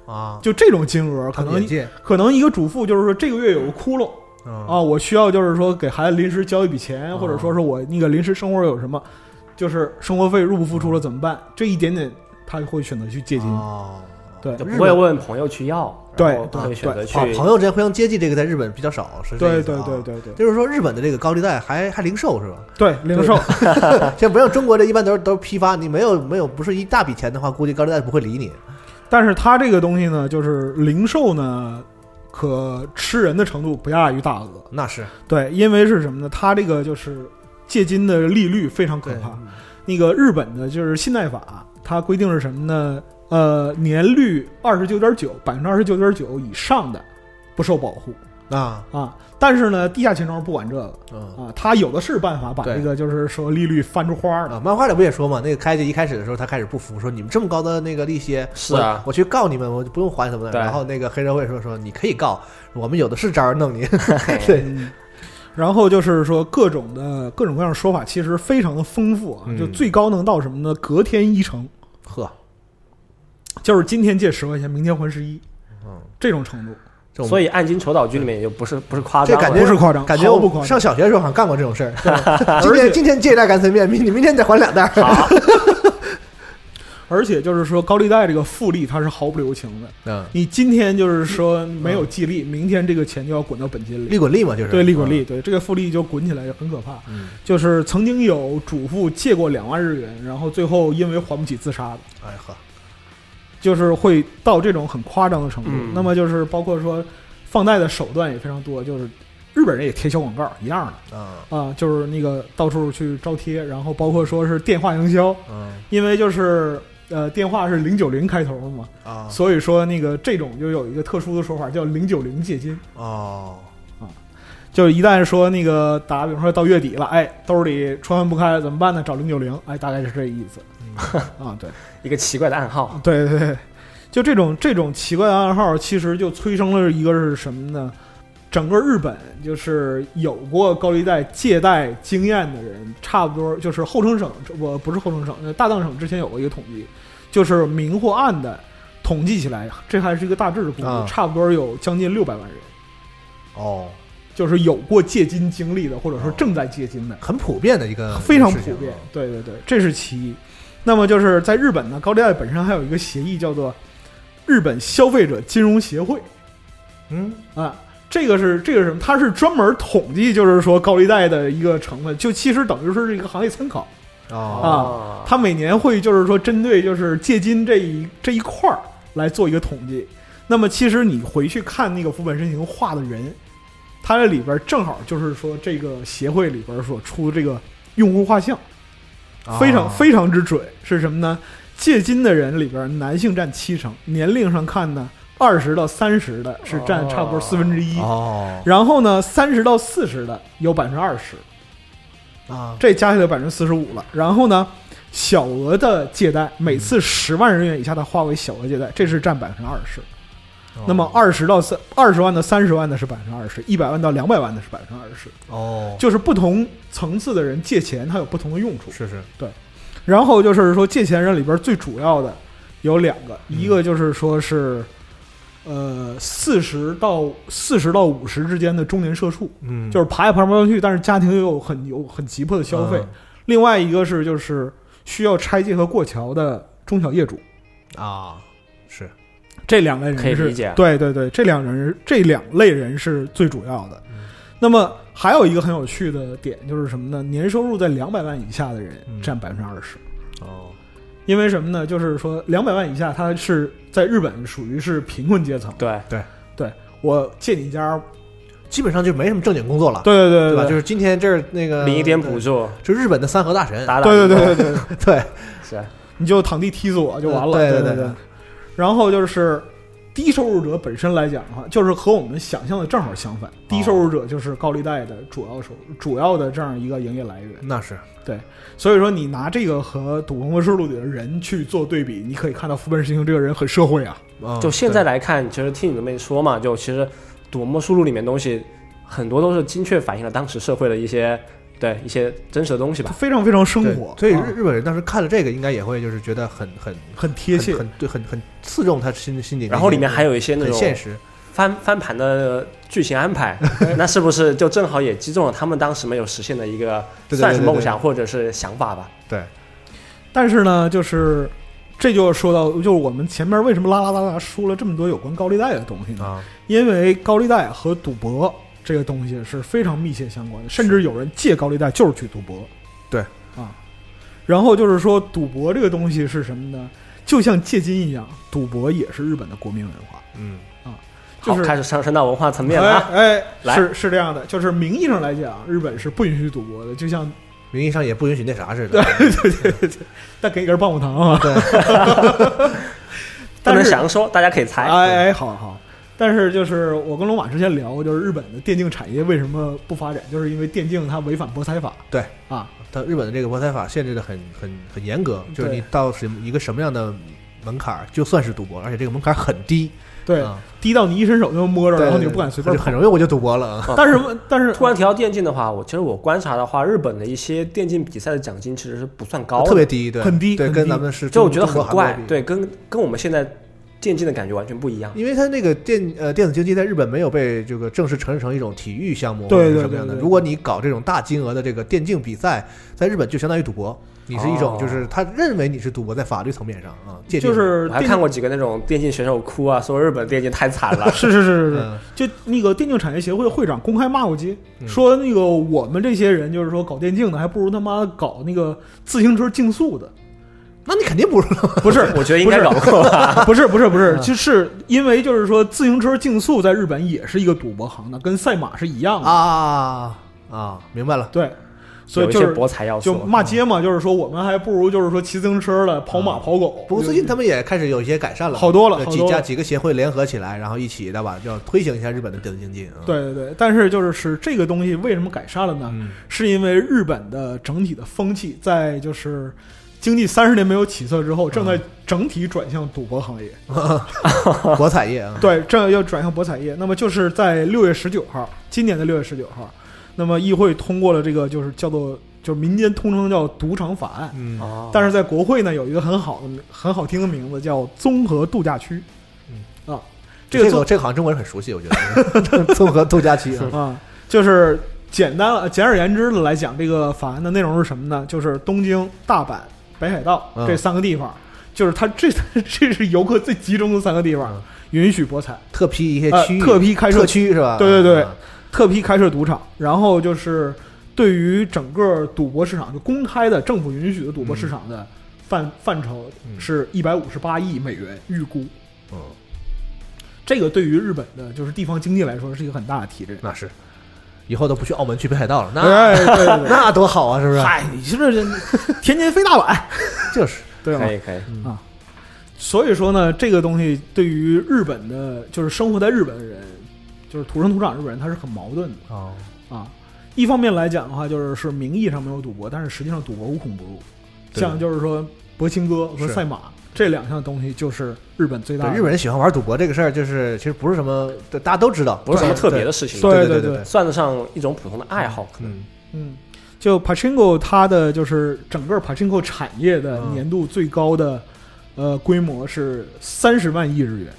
啊，就这种金额，可能可能一个主妇就是说这个月有个窟窿。啊啊，我需要就是说给孩子临时交一笔钱，哦或者说是我那个临时生活有什么，就是生活费入不敷出了怎么办？这一点点他会选择去借金。哦，对就不会问朋友去要，对会选择去哦，朋友之间互相接济，这个在日本比较少，是这对对对对对就是说，日本的这个高利贷还还零售是吧？对，零售 像不像中国这一般都是都是批发，你没有没有不是一大笔钱的话，估计高利贷不会理你。但是它这个东西呢，就是零售呢，可吃人的程度不亚于大额。那是对，因为是什么呢？它这个就是借金的利率非常可对怕。那个日本的就是信贷法，它规定是什么呢？呃，年率二十九点九，百分之二十九点九以上的不受保护啊，啊。但是呢，地下钱庄不管这个嗯啊，他有的是办法把对这个就是说利率翻出花儿。啊，漫画里不也说嘛？那个开机一开始的时候，他开始不服，说你们这么高的那个利息，是啊我，我去告你们，我就不用还什么的。然后那个黑社会说说你可以告，我们有的是招儿弄你。对，嗯，然后就是说各种的各种各样的说法，其实非常的丰富啊。嗯就最高能到什么呢？隔天一成，呵，就是今天借十块钱，明天还十一，嗯，这种程度。所以暗金筹岛剧里面也就不是不是夸张，这感觉不是夸张，感觉我不夸张。上小学的时候好像干过这种事儿。今天今天借一袋干脆面，明你明天再还两袋。好，而且就是说，高利贷这个复利它是毫不留情的。嗯，你今天就是说没有激励，明天这个钱就要滚到本金里。利滚利嘛，就是对，利滚利，对这个复利就滚起来就很可怕。嗯。就是曾经有主妇借过两万日元，然后最后因为还不起自杀的，哎呵，就是会到这种很夸张的程度。嗯。那么就是包括说放贷的手段也非常多，就是日本人也贴小广告一样的。啊啊，就是那个到处去招贴，然后包括说是电话营销，嗯。因为就是呃电话是零九零开头的嘛，啊。所以说那个这种就有一个特殊的说法叫零九零借金。哦，就是一旦说那个打比方说到月底了，哎，兜里穿换不开了怎么办呢？找零九零，哎，大概是这意思 啊。对，一个奇怪的暗号，对对对，就这种这种奇怪的暗号，其实就催生了一个是什么呢？整个日本就是有过高利贷借贷经验的人，差不多就是后城省，我不是后城省，呃大藏省之前有过一个统计，就是明或暗的统计起来，这还是一个大致的估计，啊差不多有将近六百万人。哦，就是有过借金经历的，或者说哦正在借金的，很普遍的一个非常普遍。对对对，这是其一。那么就是在日本呢，高利贷本身还有一个协议叫做日本消费者金融协会嗯啊。这个是这个是什么？它是专门统计，就是说高利贷的一个成分，就其实等于是一个行业参考。哦啊它每年会就是说针对就是借金这一这一块儿来做一个统计。那么其实你回去看那个福本申行画的人，他这里边正好就是说这个协会里边所出的这个用户画像，非常哦非常之准。是什么呢？借金的人里边男性占七成，年龄上看呢，二十到三十的是占差不多四分之一。哦然后呢，三十到四十的有百分之二十，啊这加起来百分之四十五了。然后呢，小额的借贷，每次十万日元以下的划为小额借贷，这是占百分之二十。那么二十到三二十万的、三十万的是百分之二十，一百万到两百万的是百分之二十。哦就是不同层次的人借钱，它有不同的用处。是是对然后就是说，借钱人里边最主要的有两个，一个就是说是，呃，四十到四十到五十之间的中年社畜，嗯就是爬也爬不上去，但是家庭又有很有很急迫的消费。嗯另外一个是就是需要拆借和过桥的中小业主，啊是这两类人是可以理解对对对，这两人这两类人是最主要的。嗯那么还有一个很有趣的点就是什么呢？年收入在两百万以下的人嗯占百分之二十。哦因为什么呢？就是说，两百万以下，他是在日本属于是贫困阶层。对对对，我借你家，基本上就没什么正经工作了，对对对吧？对，就是今天这儿那个领一点补，助，就日本的三和大神，打打对对对对对，对 是你就躺地踢死我就完了。对对对对对。然后就是低收入者本身来讲的话，就是和我们想象的正好相反。低收入者就是高利贷的主要收入，主要的这样一个营业来源。那是对所以说，你拿这个和《赌博默示录》里的人去做对比，你可以看到福本实行这个人很社会啊。嗯就现在来看，其实听你这么一说嘛，就其实《赌魔书录》里面东西很多都是精确反映了当时社会的一些对一些真实的东西吧。非常非常生活，所以啊日日本人当时看了这个，应该也会就是觉得很很很贴切很。很对，很很刺中他心心里。然后里面还有一些那种现实，翻翻盘的剧情安排，那是不是就正好也击中了他们当时没有实现的一个算是梦想或者是想法吧？对，但是呢，就是这就说到，就是我们前面为什么啦啦啦啦说了这么多有关高利贷的东西呢？啊，因为高利贷和赌博这个东西是非常密切相关的，甚至有人借高利贷就是去赌博。对啊，然后就是说，赌博这个东西是什么呢？就像借金一样，赌博也是日本的国民文化。嗯啊就好，是开始上升到文化层面了啊。哎哎，来是是这样的，就是名义上来讲，日本是不允许赌博的，就像名义上也不允许那啥似的。但给一根棒棒糖啊。对，不 但是能详说，大家可以猜。哎哎，好好。但是就是我跟龙马之前聊过，就是日本的电竞产业为什么不发展，就是因为电竞它违反博彩法。对。啊，它日本的这个博彩法限制的很很很严格，就是你到什么一个什么样的门槛儿，就算是赌博，而且这个门槛儿很低，对，啊。低到你一伸手就能摸着，然后你就不敢随便就很。容易我就赌博了啊。但是但是突然提到电竞的话，我其实我观察的话，日本的一些电竞比赛的奖金其实是不算高的，特别低，对，很低对跟咱们是就我觉得很怪对，跟跟我们现在电竞的感觉完全不一样。因为它那个电呃电子竞技在日本没有被这个正式承认成一种体育项目或对对者什么样的。如果你搞这种大金额的这个电竞比赛，在日本就相当于赌博，你是一种哦就是他认为你是赌博，在法律层面上啊，就是还看过几个那种电竞选手哭啊，说日本电竞太惨了。是是是是是，嗯就那个电竞产业协会会长公开骂过街，嗯说那个我们这些人就是说搞电竞的，还不如他妈搞那个自行车竞速的。那你肯定不是 不是，我觉得应该搞过吧。不是不是不是，嗯就是因为就是说自行车竞速在日本也是一个赌博行当，跟赛马是一样的。啊啊，明白了。对，所有些以就是博彩要素就骂街嘛，就是说我们还不如就是说骑自行车的、跑马、啊跑狗。不过最近他们也开始有一些改善了，好多了几家几个协会联合起来，然后一起对吧，就要推行一下日本的电子竞技。啊，对对对，但是就是是这个东西为什么改善了呢？嗯是因为日本的整体的风气在就是经济三十年没有起色之后，正在整体转向赌博行业。博彩业啊，对，正要转向博彩业。那么就是在六月十九号，今年的六月十九号，那么议会通过了这个就是叫做就是民间通称叫赌场法案。嗯哦，但是在国会呢，有一个很好的很好听的名字叫综合度假区。嗯啊，这个综这个这个好像中国人很熟悉，我觉得 综合度假区啊，啊，就是简单了，简而言之的来讲，这个法案的内容是什么呢？就是东京、大阪、北海道嗯这三个地方，就是它这这是游客最集中的三个地方嗯，允许博彩，特批一些呃区域，特批开设特区是吧？对对对啊特批开设赌场，然后就是对于整个赌博市场，就公开的政府允许的赌博市场的范、范畴嗯是一百五十八亿美元预估。嗯，这个对于日本的就是地方经济来说是一个很大的提振。那是，以后都不去澳门去北海道了，那哎，对对对，那多好啊，是不是？嗨，你是不是天津飞大阪，就是，对吗？可？以可以。啊，所以说呢，这个东西对于日本的，就是生活在日本的人，就是土生土长日本人，他是很矛盾的。哦，啊。一方面来讲的话，就是是名义上没有赌博，但是实际上赌博无孔不入。像就是说博青哥和赛马这两项东西，就是日本最大对，的。日本人喜欢玩赌博这个事儿，就是其实不是什么，对大家都知道，不是什么特别的事情，对对对对，算得上一种普通的爱好，可能。嗯，嗯，就 Pachinko 它的就是整个 Pachinko 产业的嗯年度最高的、呃规模是三十万亿日元。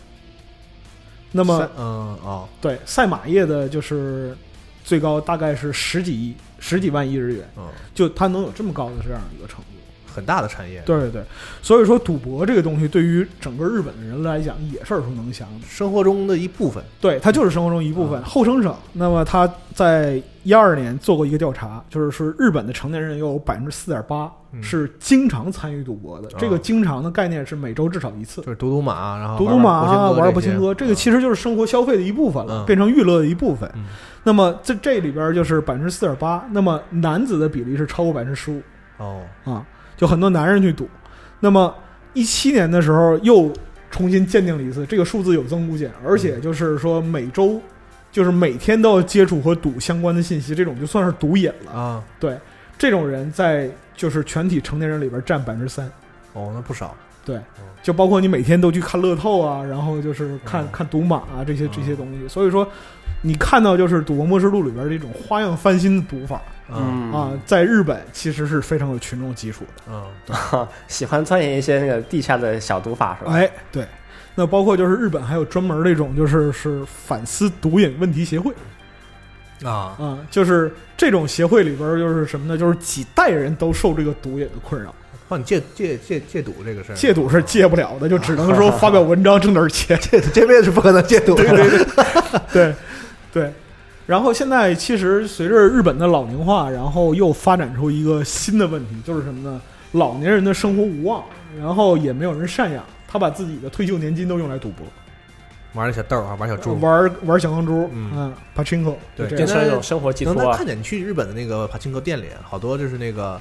那么嗯哦，对赛马业的就是最高大概是十几亿、十几万亿日元，嗯，就它能有这么高的这样一个程度。很大的产业，对对对，所以说赌博这个东西对于整个日本的人来讲也是耳熟能详。生活中的一部分，对，它就是生活中一部分。嗯。后生省，那么他在一二年做过一个调查，就是说日本的成年人有百分之四点八嗯。是经常参与赌博的。哦这个经常的概念是每周至少一次。就是赌赌马，然后赌赌马啊，玩玩博青哥，这个其实实就是生活消费的一部分了，嗯。变成娱乐的一部分。嗯。那么在这里边就是百分之四点八，那么男子的比例是超过百分之十五。哦，啊，就很多男人去赌。那么一七年的时候又重新鉴定了一次，这个数字有增无减，而且就是说每周就是每天都要接触和赌相关的信息，这种就算是赌瘾了。啊，对，这种人在就是全体成年人里边占百分之三。哦，那不少，对，就包括你每天都去看乐透啊，然后就是看、嗯看赌马啊这些这些嗯东西。所以说，你看到就是《赌博默示录》里边这种花样翻新的赌法嗯啊，在日本其实是非常有群众基础的。嗯，喜欢钻研一些那个地下的小赌法是吧？哎，对。那包括就是日本还有专门那种就是是反思毒瘾问题协会啊，啊，就是这种协会里边就是什么呢？就是几代人都受这个毒瘾的困扰，帮你戒戒戒戒赌这个事儿，戒赌是戒不了的，就只能说发表文章挣点钱。这 这辈子是不可能戒赌的，对对对对对。然后现在其实随着日本的老龄化，然后又发展出一个新的问题，就是什么呢？老年人的生活无望，然后也没有人赡养，他把自己的退休年金都用来赌博，玩那小豆儿啊，玩小猪，玩玩小钢珠，嗯嗯，pachinko，对就这样变成一种生活寄托啊能能看。见你去日本的那个帕青哥店里，好多就是那个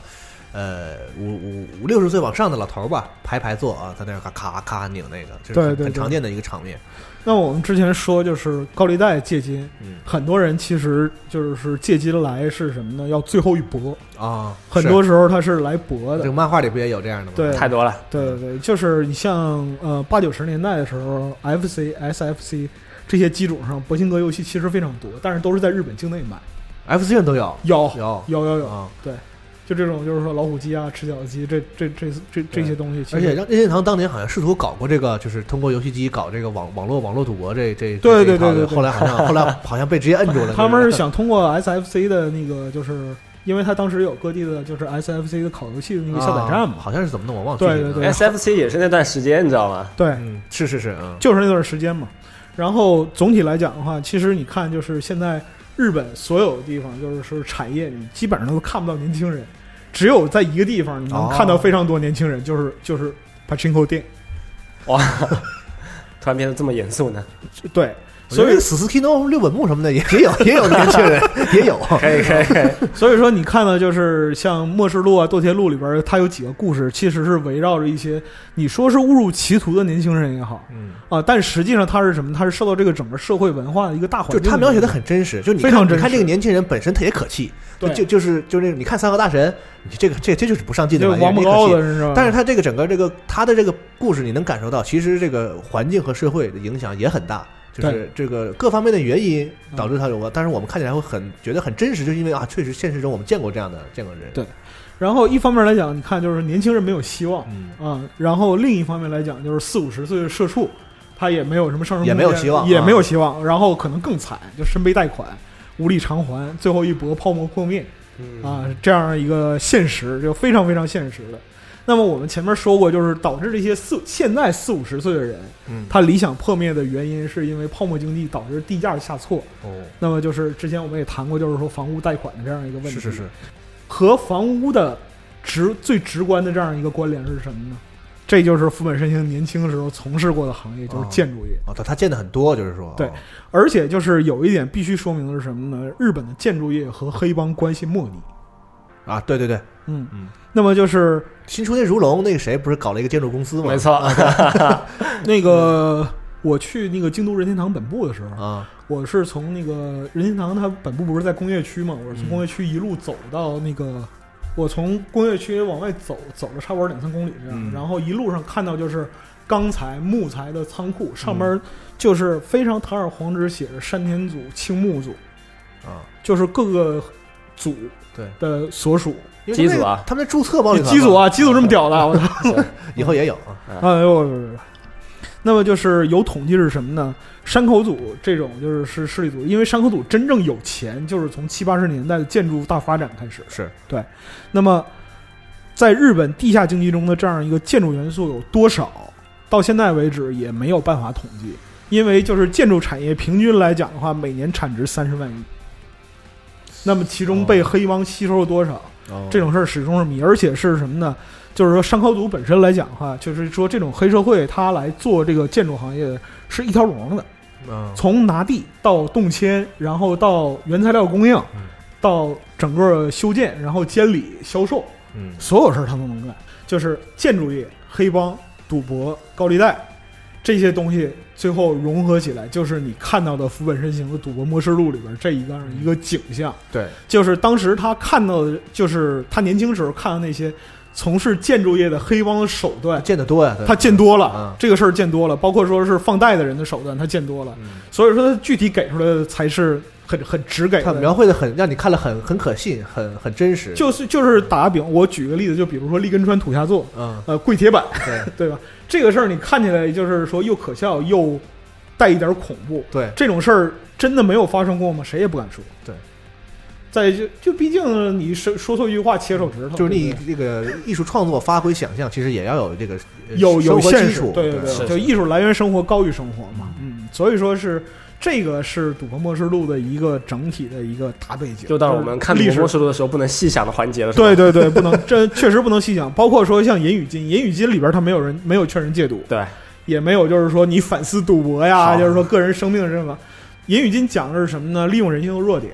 呃五五五六十岁往上的老头儿吧，排排坐啊，在那儿咔咔咔拧那个，这是很常见的一个场面。那我们之前说就是高利贷借金，嗯。很多人其实就是借金来是什么呢？要最后一搏，啊，很多时候他是来搏的。这个。漫画里不也有这样的吗？对。太多了，对对对，就是你像呃八九十年代的时候，FC、SFC 这些机种上，博兴格游戏其实非常多，但是都是在日本境内买。，FC 上都有，有有。有有有，啊，就这种就是说老虎机啊、吃饺子机，这这这这这些东西，而且任任天堂当年好像试图搞过这个，就是通过游戏机搞这个网网络网络赌博这这对对对对对后来好像后来好像被直接摁住了。他们是想通过 SFC 的那个，就是因为他当时有各地的，就是 SFC 的烤游戏的那个下载站嘛，啊好像是怎么弄我忘了。对对对 SFC 也是那段时间，你知道吗？对，嗯，是是是，嗯，就是那段时间嘛。然后总体来讲的话，其实你看，就是现在日本所有地方，就是说产业，你基本上都看不到年轻人，只有在一个地方你能看到非常多年轻人，就是就是 pachinko 店。哇，突然变得这么严肃呢？对，所所以以死死 Kino 六本木什么的也也有也有年轻人也有。可以可以可以，所以说你看到就是像《末世录》啊、《堕天录》里边，它有几个故事，其实是围绕着一些你说是误入歧途的年轻人也好嗯，啊，但实际上他是什么？他是受到这个整个社会文化的一个大环境。就他描写的很真实，就你看非常真实你看这个年轻人本身他也可气，对，就就是就是那个你看三河大神，你这个这这就是不上进的就玩意儿，王八羔你可气子是吧？但是他这个整个这个他的这个故事，你能感受到，其实这个环境和社会的影响也很大，就是这个各方面的原因导致他有个，但是我们看起来会很觉得很真实，就是因为啊，确实现实中我们见过这样的见过人，对。然后一方面来讲，你看就是年轻人没有希望嗯，啊，然后另一方面来讲，就是四五十岁的社畜，他也没有什么上升空间，也没有希望也啊没有希望，然后可能更惨，就身背贷款，无力偿还，最后一搏泡沫破灭嗯。啊，这样一个现实，就非常非常现实的。那么我们前面说过，就是导致这些四现在四五十岁的人，嗯，他理想破灭的原因，是因为泡沫经济导致地价下挫。哦，那么就是之前我们也谈过，就是说房屋贷款的这样一个问题。是是是，和房屋的直最直观的这样一个关联是什么呢？这就是福本身行年轻时候从事过的行业，就是建筑业。哦，他他见的很多，就是说，对哦而且就是有一点必须说明的是什么呢？日本的建筑业和黑帮关系莫逆。啊，对对对，嗯。嗯，那么就是新出那如龙那个谁不是搞了一个建筑公司吗？没错，那个我去那个京都任天堂本部的时候，啊，我是从那个任天堂它本部不是在工业区嘛，我是从嗯工业区一路走到那个，我从工业区往外走，走了差不多两三公里这样，嗯。然后一路上看到就是钢材、木材的仓库，上嗯。面就是非常堂而皇之写着山田组、青木组，啊，就是各个组对的所属。因为机组啊他们的注册报里头机组啊，机组这么屌的，我操！以后也有啊，哎呦，那么就是有统计是什么呢？山口组这种就是是势力组，因为山口组真正有钱，就是从七八十年代的建筑大发展开始。是对那么，在日本地下经济中的这样一个建筑元素有多少？到现在为止也没有办法统计，因为就是建筑产业平均来讲的话，每年产值三十万亿。那么其中被黑帮吸收了多少？哦这种事儿始终是谜，而且是什么呢？就是说，山口组本身来讲的话，就是说这种黑社会他来做这个建筑行业是一条龙的，嗯从拿地到动迁，然后到原材料供应嗯，到整个修建，然后监理、销售，嗯所有事儿他都能干。就是建筑业、黑帮、赌博、高利贷这些东西，最后融合起来，就是你看到的福本身行的《赌博模式录》里边这一个一个景象。对，就是当时他看到的，就是他年轻时候看到那些从事建筑业的黑帮的手段，见得多呀，对。他见多了，嗯。这个事儿见多了，包括说是放贷的人的手段，他见多了，嗯。所以说他具体给出来的才是很很直给他。描绘的很让你看了很很可信，很很真实，就是就是打个比方，我举个例子，就比如说立根川土下座，嗯。呃，跪铁板，对。对吧？这个事儿你看起来就是说又可笑又带一点恐怖，对。这种事儿真的没有发生过吗？谁也不敢说。对。再就就毕竟你说说错一句话切手指头，就是你这个艺术创作发挥想象，其实也要有这个呃有有基础，，对对，是就艺术来源生活高于生活嘛，嗯，所以说是这个是《赌博默示录》的一个整体的一个大背景，就当我们看历史《赌博默示录》的时候不能细想的环节了，对对对，不能这确实不能细想，包括说像《银语金》，《银语金》里边它没有人没有劝人戒赌，对，也没有就是说你反思赌博呀，就是说个人生命的什么，《银语金》讲的是什么呢？利用人性的弱点。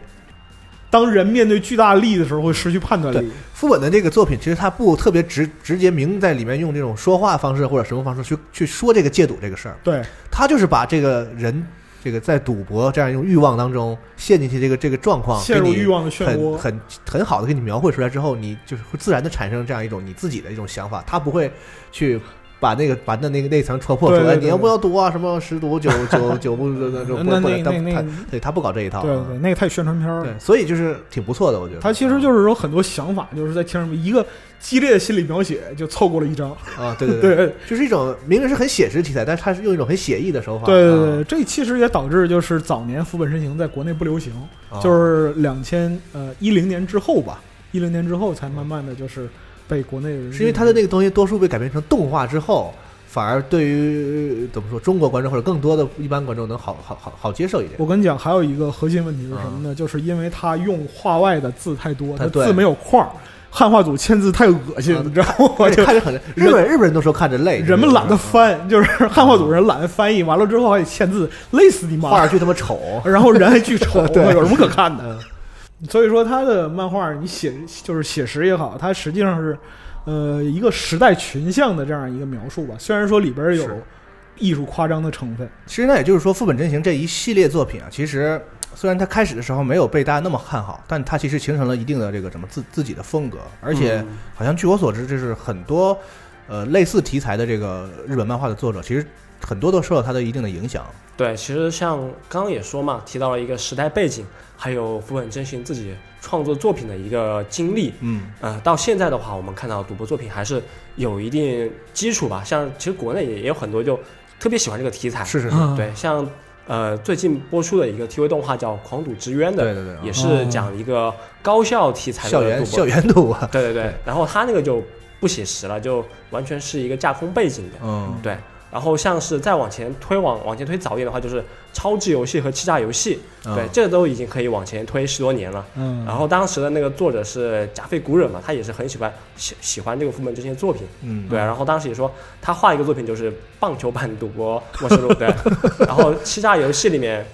当人面对巨大利益的时候，会失去判断力。副本的这个作品，其实他不特别直直接明在里面用这种说话方式或者什么方式去去说这个戒赌这个事儿，对。他就是把这个人这个在赌博这样一种欲望当中陷进去这个这个状况，陷入欲望的漩涡很很很好的给你描绘出来之后，你就是会自然的产生这样一种你自己的一种想法，他不会去把那个把那那个那层戳破，说哎你要不要赌啊？什么十赌九九九不 不那不他那那那他对他不搞这一套，啊对对，那个太宣传片儿了对，。所以就是挺不错的，我觉得。他其实就是有很多想法，就是在听上面一个激烈的心理描写就凑过了一张。啊，对对对对就是一种明明是很写实题材，但是它是用一种很写意的手法。对对，对这其实也导致就是早年副本身形在国内不流行，啊就是两千呃一零年之后吧，一零年之后才慢慢的就是被国内人是因为他的那个东西多数被改编成动画之后，反而对于怎么说中国观众或者更多的一般观众能好好好好接受一点。我跟你讲，还有一个核心问题是什么呢？就是因为他用画外的字太多，他字没有框儿，汉化组签字太恶心，了你知道吗？就看着很日本日本人都说看着累，人们懒得翻，就是汉化组人懒得翻译，完了之后还得签字，累死你妈！画上去他妈丑。然后人还巨丑，有什么可看的？嗯所以说他的漫画，你写就是写实也好，它实际上是呃一个时代群像的这样一个描述吧。虽然说里边有艺术夸张的成分，其实那也就是说，副本真行这一系列作品啊，其实虽然它开始的时候没有被大家那么看好，但它其实形成了一定的这个什么自自己的风格，而且嗯好像据我所知，就是很多呃类似题材的这个日本漫画的作者，其实很多都受到它的一定的影响。对，其实像刚刚也说嘛，提到了一个时代背景，还有福本真行自己创作作品的一个经历。嗯，呃，到现在的话，我们看到赌博作品还是有一定基础吧。像其实国内也也有很多就特别喜欢这个题材。是是是，嗯对，像呃最近播出的一个 TV 动画叫《狂赌之渊》的，对对对，也是讲一个高校题材的校园校园赌啊，对对对对，然后他那个就不写实了，就完全是一个架空背景的。嗯，对，然后像是再往前推往往前推早一点的话，就是超智游戏和欺诈游戏，嗯对，这都已经可以往前推十多年了。嗯，然后当时的那个作者是贾费古忍嘛，他也是很喜欢喜喜欢这个福本这些作品，嗯，对。然后当时也说他画一个作品就是棒球版赌博默示录，对。然后欺诈游戏里面，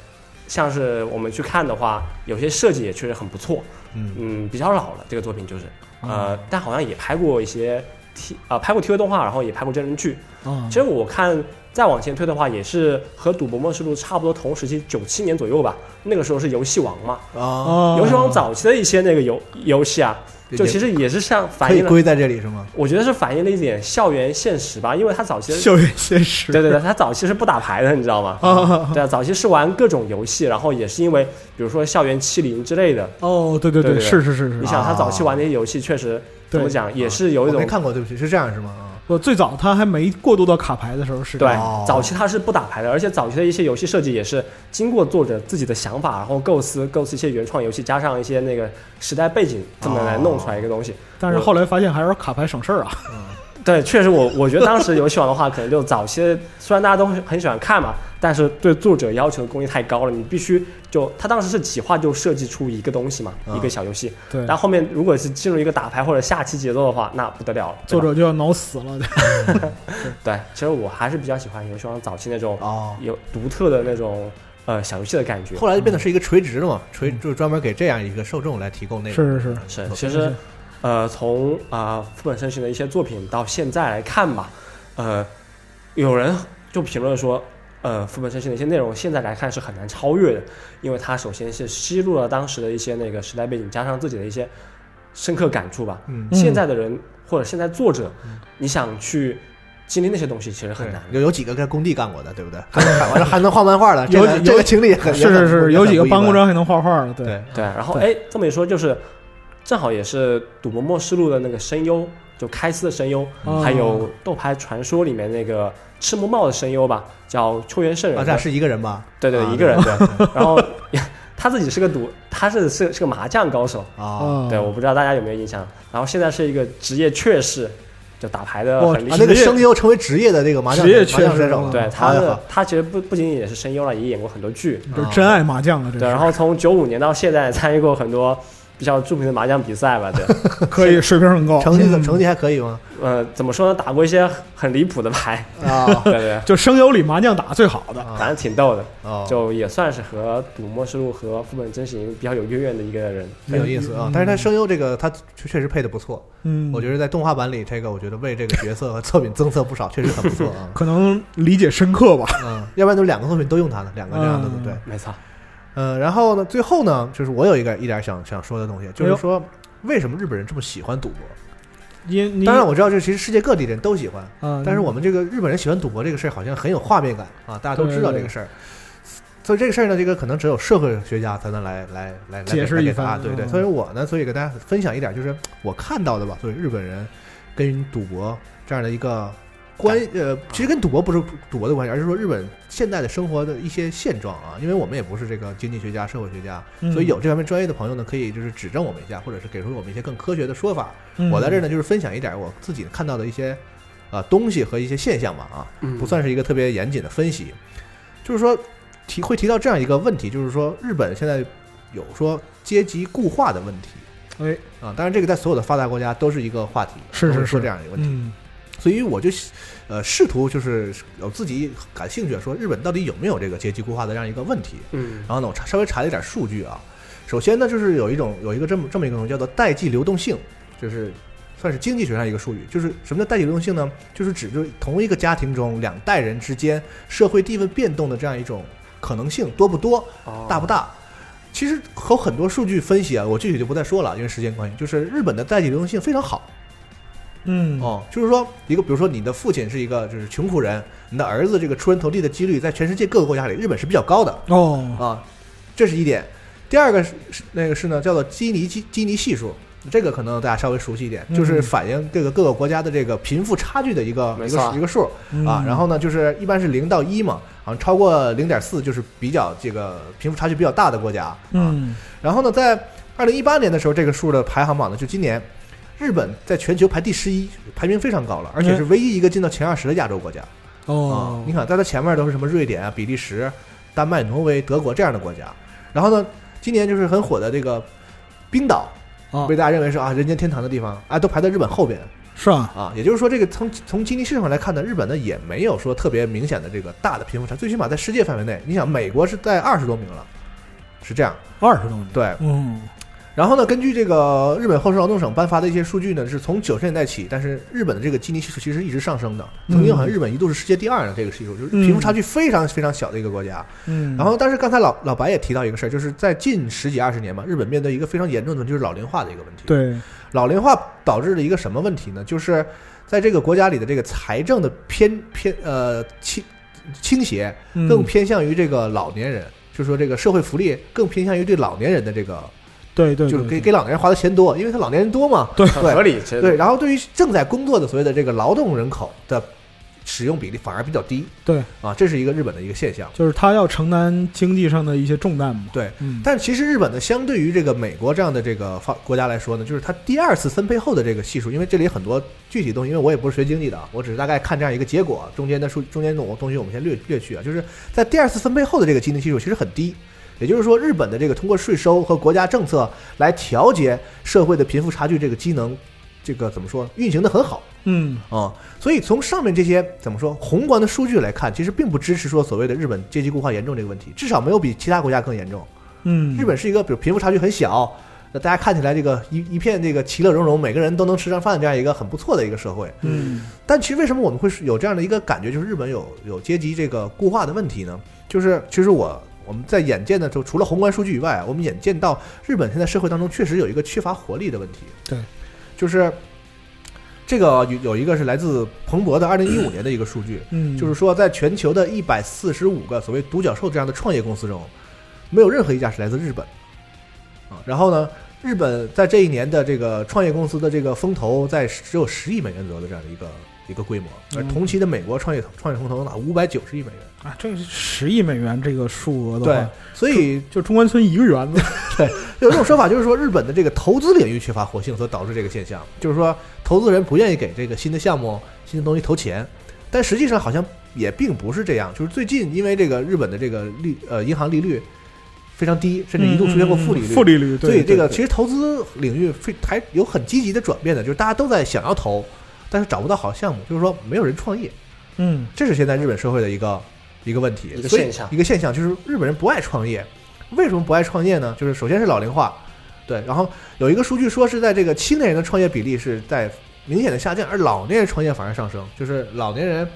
像是我们去看的话，有些设计也确实很不错，嗯。嗯，比较老了这个作品就是，呃，但好像也拍过一些 T 啊、拍过 TV 动画，然后也拍过真人剧。啊其实我看再往前推的话，也是和《赌博默示录》差不多同时期，九七年左右吧。那个时候是游戏王嘛，啊，哦游戏王早期的一些那个游游戏啊，就其实也是像可反映了，以归在这里是吗？我觉得是反映了一点校园现实吧，因为他早期校园现实，对对对，他早期是不打牌的，你知道吗？啊，对啊，早期是玩各种游戏，然后也是因为比如说校园欺凌之类的，哦，对对对对是是是是，你想他早期玩那些游戏，确实怎么讲，也是有一种我没看过，对不起，是这样是吗？最早他还没过渡到卡牌的时候是对早期他是不打牌的，而且早期的一些游戏设计也是经过作者自己的想法，然后构思构思一些原创游戏，加上一些那个时代背景，这么来弄出来一个东西。但是后来发现还是卡牌省事儿啊，对，确实我我觉得当时游戏王的话，可能就早期虽然大家都很很喜欢看嘛，但是对作者要求的工艺太高了，你必须就他当时是企划就设计出一个东西嘛，嗯一个小游戏。对，但后面如果是进入一个打牌或者下棋节奏的话，那不得了了。作者就要脑死了，对，对其实我还是比较喜欢游戏王早期那种哦，有独特的那种呃小游戏的感觉。后来就变得是一个垂直的嘛，垂就是专门给这样一个受众来提供内容。是是是，是，是其实呃，从啊副本身行的一些作品到现在来看吧，呃，有人就评论说，呃，副本身行的一些内容现在来看是很难超越的，因为它首先是吸入了当时的一些那个时代背景，加上自己的一些深刻感触吧。嗯，嗯现在的人或者现在作者，你想去经历那些东西，其实很难。有有几个在工地干过的，对不对？还能还能画漫画的，这有个这个经历也很是是是，有几个班班公章还能画画的，对，对，然后哎，这么一说，就是正好也是《赌博默示录》的那个声优，就开司的声优，哦还有《斗牌传说》里面那个赤木茂的声优吧，叫秋元圣人啊，是一个人吧？对对，啊一个人对。然后他自己是个赌，他是是是个麻将高手，啊啊，对，我不知道大家有没有印象。然后现在是一个职业雀士，就打牌的哇啊，很厉害。那个声优成为职业的那个麻将职业麻将确实选手，对他的他其实不不仅仅也是声优了，也演过很多剧。就是真爱麻将了，对，然后从九五年到现在参与过很多比较著名的麻将比赛吧，对。可以水平很高，成绩嗯成绩还可以吗？呃，怎么说呢？打过一些很很离谱的牌，啊 对对，就声优里麻将打最好的，反正挺逗的，哦，就也算是和《赌默示录》和副本真行比较有渊源的一个人。很有意思啊嗯。但是他声优这个他确确实配的不错，嗯，我觉得在动画版里，这个我觉得为这个角色和作品增色不少，确实很不错啊。可能理解深刻吧，嗯，要不然就两个作品都用他的，两个这样的嗯对。没错，嗯，然后呢，最后呢，就是我有一个一点想想说的东西，就是说为什么日本人这么喜欢赌博？因你当然我知道这其实世界各地人都喜欢，啊，但是我们这个日本人喜欢赌博这个事儿好像很有画面感啊，大家都知道这个事儿。所以这个事儿呢，这个可能只有社会学家才能来来来来解释一番。对对，嗯所以我呢，所以给大家分享一点，就是我看到的吧。所以日本人跟赌博这样的一个关呃，其实跟赌博不是赌博的关系，而是说日本现在的生活的一些现状啊。因为我们也不是这个经济学家、社会学家，嗯所以有这方面专业的朋友呢，可以就是指正我们一下，或者是给出我们一些更科学的说法。嗯我在这儿呢，就是分享一点我自己看到的一些呃东西和一些现象吧啊，嗯不算是一个特别严谨的分析，就是说提会提到这样一个问题，就是说日本现在有说阶级固化的问题哎，啊，当然这个在所有的发达国家都是一个话题，是是是这样一个问题，嗯所以我就呃试图就是有自己感兴趣，说日本到底有没有这个阶级固化的这样一个问题，嗯然后呢，我查稍微查了一点数据啊。首先呢，就是有一种有一个这么这么一个东西叫做代际流动性，就是算是经济学上一个术语。就是什么叫代际流动性呢？就是指就是同一个家庭中两代人之间社会地位变动的这样一种可能性多不多，哦大不大？其实有很多数据分析啊，我具体就不再说了，因为时间关系。就是日本的代际流动性非常好嗯哦，就是说一个，比如说你的父亲是一个就是穷苦人，你的儿子这个出人头地的几率在全世界各个国家里，日本是比较高的。哦啊，这是一点。第二个是是那个是呢，叫做基尼基基尼系数，这个可能大家稍微熟悉一点，就是嗯反映这个各个国家的这个贫富差距的一个一个一个数啊。然后呢，就是一般是零到一嘛，好像超过零点四就是比较这个贫富差距比较大的国家啊。嗯然后呢，在二零一八年的时候，这个数的排行榜呢，就今年日本在全球排第十一，排名非常高了，而且是唯一一个进到前二十的亚洲国家。啊哦，，你看，在它前面都是什么瑞典啊、比利时、丹麦、挪威、德国这样的国家。然后呢，今年就是很火的这个冰岛，啊被大家认为是啊人间天堂的地方啊，都排在日本后边是啊？啊。也就是说，这个从从经济市场上来看呢，日本呢也没有说特别明显的这个大的贫富差，最起码在世界范围内，你想美国是在二十多名了，是这样。二十多名，对，嗯然后呢，根据这个日本厚生劳动省颁发的一些数据呢，是从九十年代起，但是日本的这个基尼系数其实一直上升的。曾经好像日本一度是世界第二呢，这个系数就是贫富差距非常非常小的一个国家。嗯，然后，但是刚才老老白也提到一个事儿，就是在近十几二十年嘛，日本面对一个非常严重的就是老龄化的一个问题。，对，老龄化导致了一个什么问题呢？就是在这个国家里的这个财政的偏偏呃倾倾斜嗯更偏向于这个老年人，就是说这个社会福利更偏向于对老年人的这个，对对，就是给给老年人花的钱多，因为他老年人多嘛。对很合理，对，然后对于正在工作的所谓的这个劳动人口的使用比例反而比较低对，啊，这是一个日本的一个现象。就是他要承担经济上的一些重担嘛。对，嗯，但其实日本呢，相对于这个美国这样的这个发国家来说呢，就是它第二次分配后的这个系数，因为这里很多具体的东西，因为我也不是学经济的啊，我只是大概看这样一个结果，中间的数中间的东西我们先略略去啊，就是在第二次分配后的这个基尼系数其实很低。也就是说，日本的这个通过税收和国家政策来调节社会的贫富差距这个机能，这个怎么说运行的很好嗯啊、所以从上面这些怎么说宏观的数据来看，其实并不支持说所谓的日本阶级固化严重这个问题，至少没有比其他国家更严重。嗯，日本是一个比如贫富差距很小，那大家看起来这个一一片这个其乐融融，每个人都能吃上饭这样一个很不错的一个社会。嗯但其实为什么我们会有这样的一个感觉，就是日本有有阶级这个固化的问题呢？就是其实我我们在眼见的时候除了宏观数据以外，我们眼见到日本现在社会当中确实有一个缺乏活力的问题。对，就是这个有有一个是来自彭博的二零一五年的一个数据，嗯，就是说，在全球的一百四十五个所谓独角兽这样的创业公司中，没有任何一家是来自日本啊。然后呢，日本在这一年的这个创业公司的这个风投在只有十亿美元左右的这样的一个一个规模，而嗯同期的美国创业创业风投达五百九十亿美元。啊，这是十亿美元这个数额的对话，，所以就中关村一个园子。对有一种说法就是说，日本的这个投资领域缺乏活性，所导致这个现象，就是说投资人不愿意给这个新的项目、新的东西投钱，但实际上好像也并不是这样。就是最近因为这个日本的这个利呃银行利率非常低，甚至一度出现过负利率，嗯负利率，对所以这个其实投资领域非还有很积极的转变的，就是大家都在想要投，但是找不到好项目，就是说没有人创业，嗯这是现在日本社会的一个一个问题，所以一个现象一个现象就是日本人不爱创业。为什么不爱创业呢？就是首先是老龄化，对，然后有一个数据说是在这个青年人的创业比例是在明显的下降，而老年人创业反而上升，就是老年人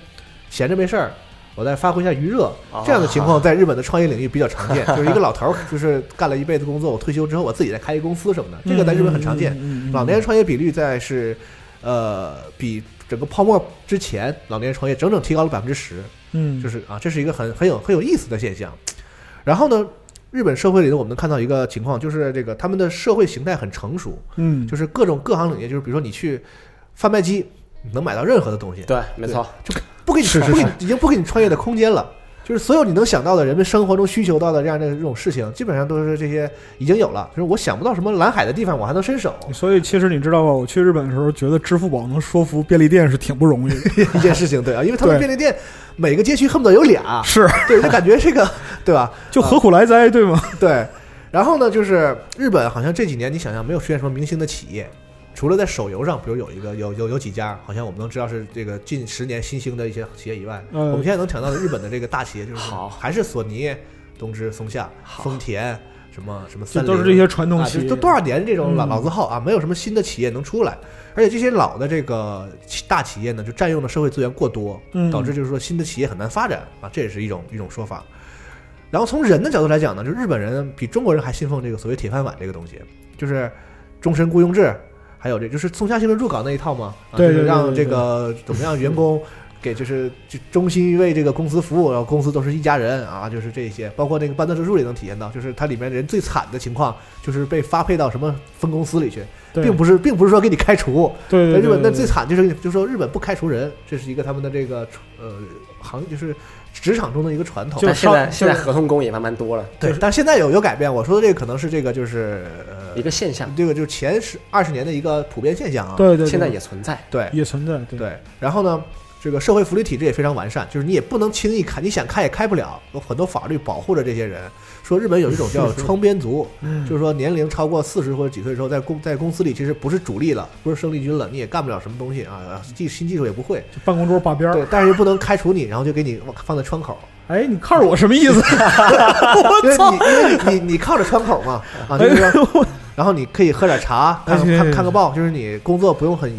闲着没事儿。我再发挥一下余热，这样的情况在日本的创业领域比较常见。就是一个老头儿，就是干了一辈子工作，我退休之后我自己再开一公司什么的，这个在日本很常见。老年人创业比率在是呃，比整个泡沫之前老年人创业整整提高了百分之十，嗯，就是啊，这是一个很很有很有意思的现象。然后呢，日本社会里头，我们能看到一个情况，就是这个他们的社会形态很成熟，嗯，就是各种各行领业，就是比如说你去贩卖机，能买到任何的东西，对，没错，就不给你是是不给你已经不给你创业的空间了。就是所有你能想到的人们生活中需求到的这样的这种事情，基本上都是这些已经有了。就是我想不到什么蓝海的地方，我还能伸手所以其实你知道吗？我去日本的时候，觉得支付宝能说服便利店是挺不容易的。一件事情，对啊，因为他们便利店每个街区恨不得有俩，是，对，就感觉这个对吧？就何苦来哉，对吗？对，然后呢，就是日本好像这几年你想想没有出现什么明星的企业，除了在手游上，比如有一个有有有几家，好像我们能知道是这个近十年新兴的一些企业以外，嗯。我们现在能想到的日本的这个大企业就是好。还是索尼、东芝、松下、丰田什么什么三菱，都是这些传统啊，企业，就是都多少年这种老嗯老字号啊，没有什么新的企业能出来，而且这些老的这个大企业呢，就占用的社会资源过多，嗯。导致就是说新的企业很难发展啊，这也是一种一种说法。然后从人的角度来讲呢，就日本人比中国人还信奉这个所谓铁饭碗这个东西，就是终身雇佣制，还有这就是松下新闻助稿那一套嘛，啊、对对就是让这个怎么样员工。给就是就衷心为这个公司服务，然后公司都是一家人啊，就是这些，包括那个《半泽直树》也能体现到，就是它里面人最惨的情况，就是被发配到什么分公司里去，并不是并不是说给你开除，对对对在日本那最惨就是就是说日本不开除人，这是一个他们的这个呃行就是职场中的一个传统。就但现在现在合同工也慢慢多了，对，但现在有有改变。我说的这个可能是这个就是呃一个现象，这个就是前十二十年的一个普遍现象啊。对对对，现在也存在。对也存在，对对，然后呢？这个社会福利体制也非常完善，就是你也不能轻易开，你想开也开不了，有很多法律保护着这些人。说日本有一种叫窗边族，嗯 就是说年龄超过四十或者几岁之后，在公在公司里其实不是主力了，不是生力军了，你也干不了什么东西啊，技新技术也不会，就办公桌把边儿。对，但是又不能开除你，然后就给你放在窗口，哎，你靠着我什么意思？我操！你因为你你你靠着窗口嘛，啊，就是说，然后你可以喝点茶，看看看个报，就是你工作不用很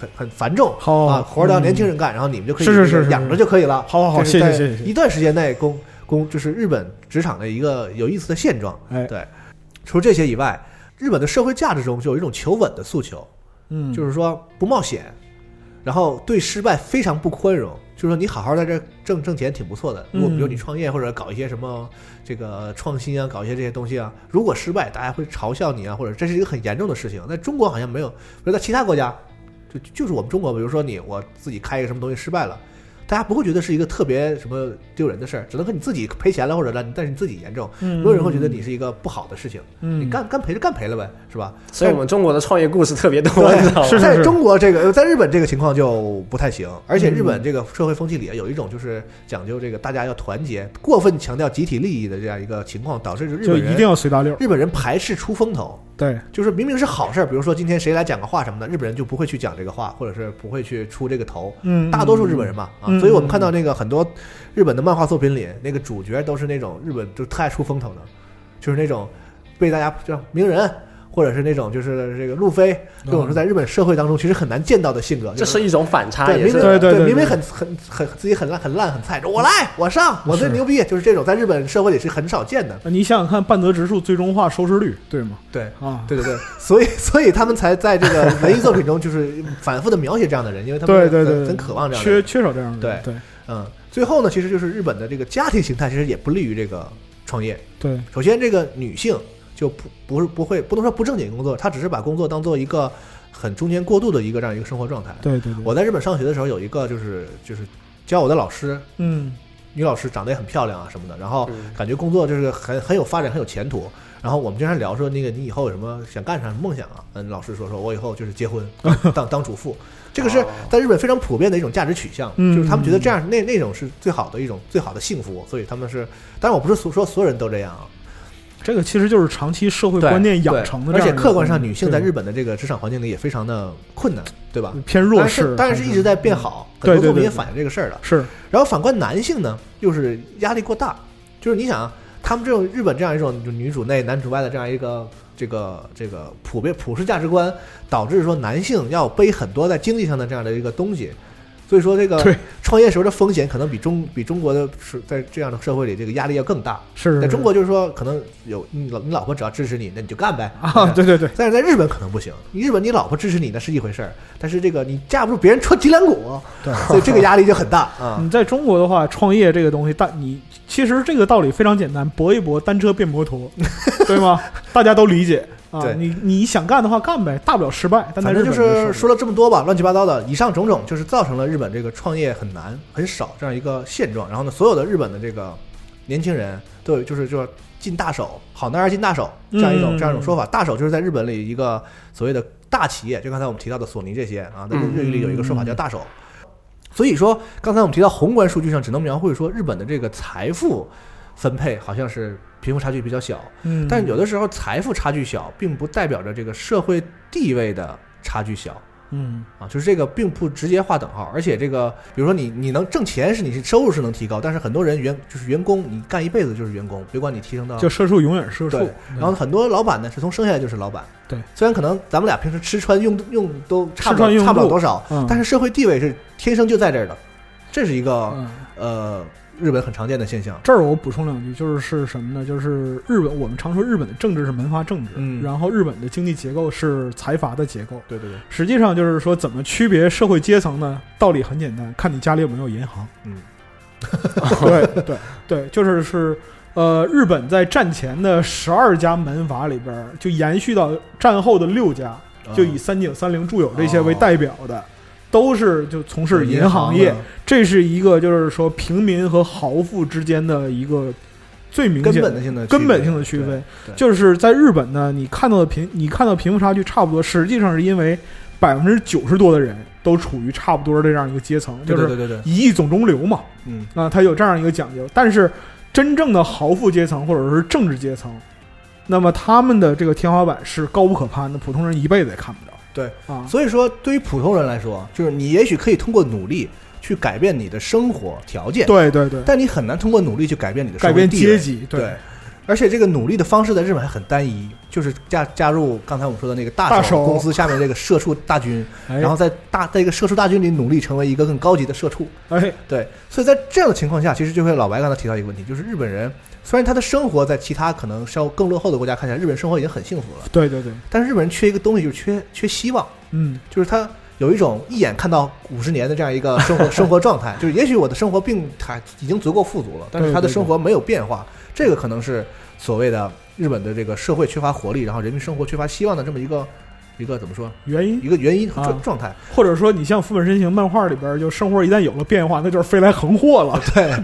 很很繁重啊，活儿都让年轻人干，然后你们就可以是是是是养着就可以了。好好好谢谢谢谢一段时间内工工就是日本职场的一个有意思的现状。哎，对，除了这些以外，日本的社会价值中就有一种求稳的诉求，嗯，就是说不冒险，然后对失败非常不宽容。就是说你好好在这儿挣挣钱挺不错的，如果比如嗯你创业或者搞一些什么这个创新啊，搞一些这些东西啊，如果失败，大家会嘲笑你啊，或者这是一个很严重的事情。在中国好像没有，比如在其他国家，就就是我们中国，比如说你我自己开一个什么东西失败了。大家不会觉得是一个特别什么丢人的事儿，只能和你自己赔钱了，或者让你，但是你自己严重，嗯没有人会觉得你是一个不好的事情。嗯你干干赔就干赔了呗，是吧？所以我们中国的创业故事特别多？是在中国这个，在日本这个情况就不太行，而且日本这个社会风气里有一种就是讲究这个大家要团结，过分强调集体利益的这样一个情况，导致日本人就一定要随大流。日本人排斥出风头。对，就是明明是好事儿，比如说今天谁来讲个话什么的，日本人就不会去讲这个话，或者是不会去出这个头。嗯，大多数日本人嘛，啊，嗯所以我们看到那个很多日本的漫画作品里，那个主角都是那种日本就特爱出风头的，就是那种被大家叫名人，或者是那种就是这个路飞，这种是在日本社会当中其实很难见到的性格。这是一种反差，对，明明对对对对明明很很很自己很烂很烂很菜，我来我上我最牛逼，就是这种在日本社会里是很少见的。呃你想想看，半泽直树最终化收视率，对吗？对。啊，对对对，所以 所以他们才在这个文艺作品中就是反复的描写这样的人，因为他们对对对，很很渴望这样的缺人。缺少这样的人，对嗯，最后呢，其实就是日本的这个家庭形态，其实也不利于这个创业。对，首先，这个女性就不不是不会不能说不正经工作，他只是把工作当做一个很中间过渡的一个这样一个生活状态。对对对，我在日本上学的时候，有一个就是就是教我的老师，嗯女老师长得也很漂亮啊什么的，然后嗯感觉工作就是很很有发展，很有前途。然后我们经常聊说，那个你以后有什么想干啥梦想啊？嗯，老师说说我以后就是结婚，当 当主妇。这个是哦在日本非常普遍的一种价值取向，嗯就是他们觉得这样那那种是最好的一种最好的幸福，所以他们是。当然，我不是说说所有人都这样啊，这个其实就是长期社会观念养成的而且客观上，女性在日本的这个职场环境里也非常的困难，对吧？偏弱但是势，但是一直在变好，很多作品也反映这个事儿了。是，然后反观男性呢，又是压力过大，就是你想啊，他们这种日本这样一种就女主内男主外的这样一个这个这个普遍普世价值观，导致说男性要背很多在经济上的这样的一个东西，所以说这个创业时候的风险可能比中比中国的是在这样的社会里这个压力要更大。是在中国就是说可能有你老你老婆只要支持你，那你就干呗。啊，对对对，但是在日本可能不行，你日本你老婆支持你那是一回事儿，但是这个你架不住别人戳脊梁骨，对。所以这个压力就很大。啊。你在中国的话，创业这个东西，但你其实这个道理非常简单，搏一搏，单车变摩托，对吗？大家都理解啊对。你你想干的话干呗，大不了失败。但反正就是说了这么多吧，乱七八糟的，以上种种就是造成了日本这个创业很难、很少这样一个现状。然后呢，所有的日本的这个年轻人都有就是就是进大手，好男儿进大手这样一种、嗯这样一种说法。大手就是在日本里一个所谓的大企业，就刚才我们提到的索尼这些啊，在嗯日语里有一个说法叫大手。所以说，刚才我们提到宏观数据上只能描绘说日本的这个财富分配好像是贫富差距比较小，嗯，但有的时候财富差距小，并不代表着这个社会地位的差距小。嗯。啊，就是这个并不直接划等号。而且这个，比如说你你能挣钱是你是收入是能提高，但是很多人员就是员工，你干一辈子就是员工，别管你提升到就社畜永远是社畜。对。然后很多老板呢是从生下来就是老板，对，虽然可能咱们俩平时吃穿用用都差不差不了多少，嗯。但是社会地位是天生就在这儿的，这是一个嗯，呃日本很常见的现象。这儿我补充两句，就是是什么呢？就是日本，我们常说日本的政治是门阀政治，嗯然后日本的经济结构是财阀的结构。对对对，实际上就是说，怎么区别社会阶层呢？道理很简单，看你家里有没有银行。嗯，对对对，就是是呃，日本在战前的十二家门阀里边儿，就延续到战后的六家，就以三井、三菱、住友这些为代表的，都是就从事银行业。这是一个就是说平民和豪富之间的一个最明根显本的性的根本性的区分。就是在日本呢，你看到的贫，你看到贫富差距差不多，实际上是因为百分之九十多的人都处于差不多的这样一个阶层，就是一亿总中流嘛。嗯，啊，它有这样一个讲究。但是真正的豪富阶层或者是政治阶层，那么他们的这个天花板是高不可攀的，普通人一辈子也看不着。对啊，所以说对于普通人来说，就是你也许可以通过努力去改变你的生活条件，对对对，但你很难通过努力去改变你的社改变会地位阶级，对。而且这个努力的方式在日本还很单一，就是加加入刚才我们说的那个大大手公司下面这个社畜大军，哎。然后在大在一个社畜大军里努力成为一个更高级的社畜。哎，对，所以在这样的情况下，其实就会老白刚才提到一个问题，就是日本人虽然他的生活在其他可能稍更落后的国家看起来，日本生活已经很幸福了，对对对，但是日本人缺一个东西，就是缺缺希望。嗯，就是他有一种一眼看到五十年的这样一个 生活生活状态，就是也许我的生活并还已经足够富足了，但是他的生活没有变化，这个可能是所谓的日本的这个社会缺乏活力，然后人民生活缺乏希望的这么一个一个怎么说原因一个原因和啊状状态。或者说你像副本身形漫画里边，就生活一旦有了变化，那就是飞来横祸了。对。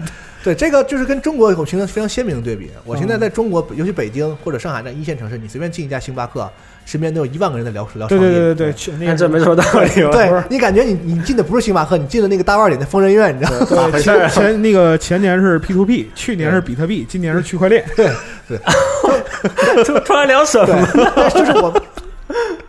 对，这个就是跟中国有形成非常鲜明的对比。我嗯现在在中国，尤其北京或者上海这样一线城市，你随便进一家星巴克，身边都有一万个人在聊聊对创业。对对对对，去那这没什么道理吧？对你感觉你你进的不是星巴克，你进的那个大腕里的疯人院，你知道吗？对前前那个前年是 P to P，去年是比特币，今年是区块链。对对 突然聊什么？，就是我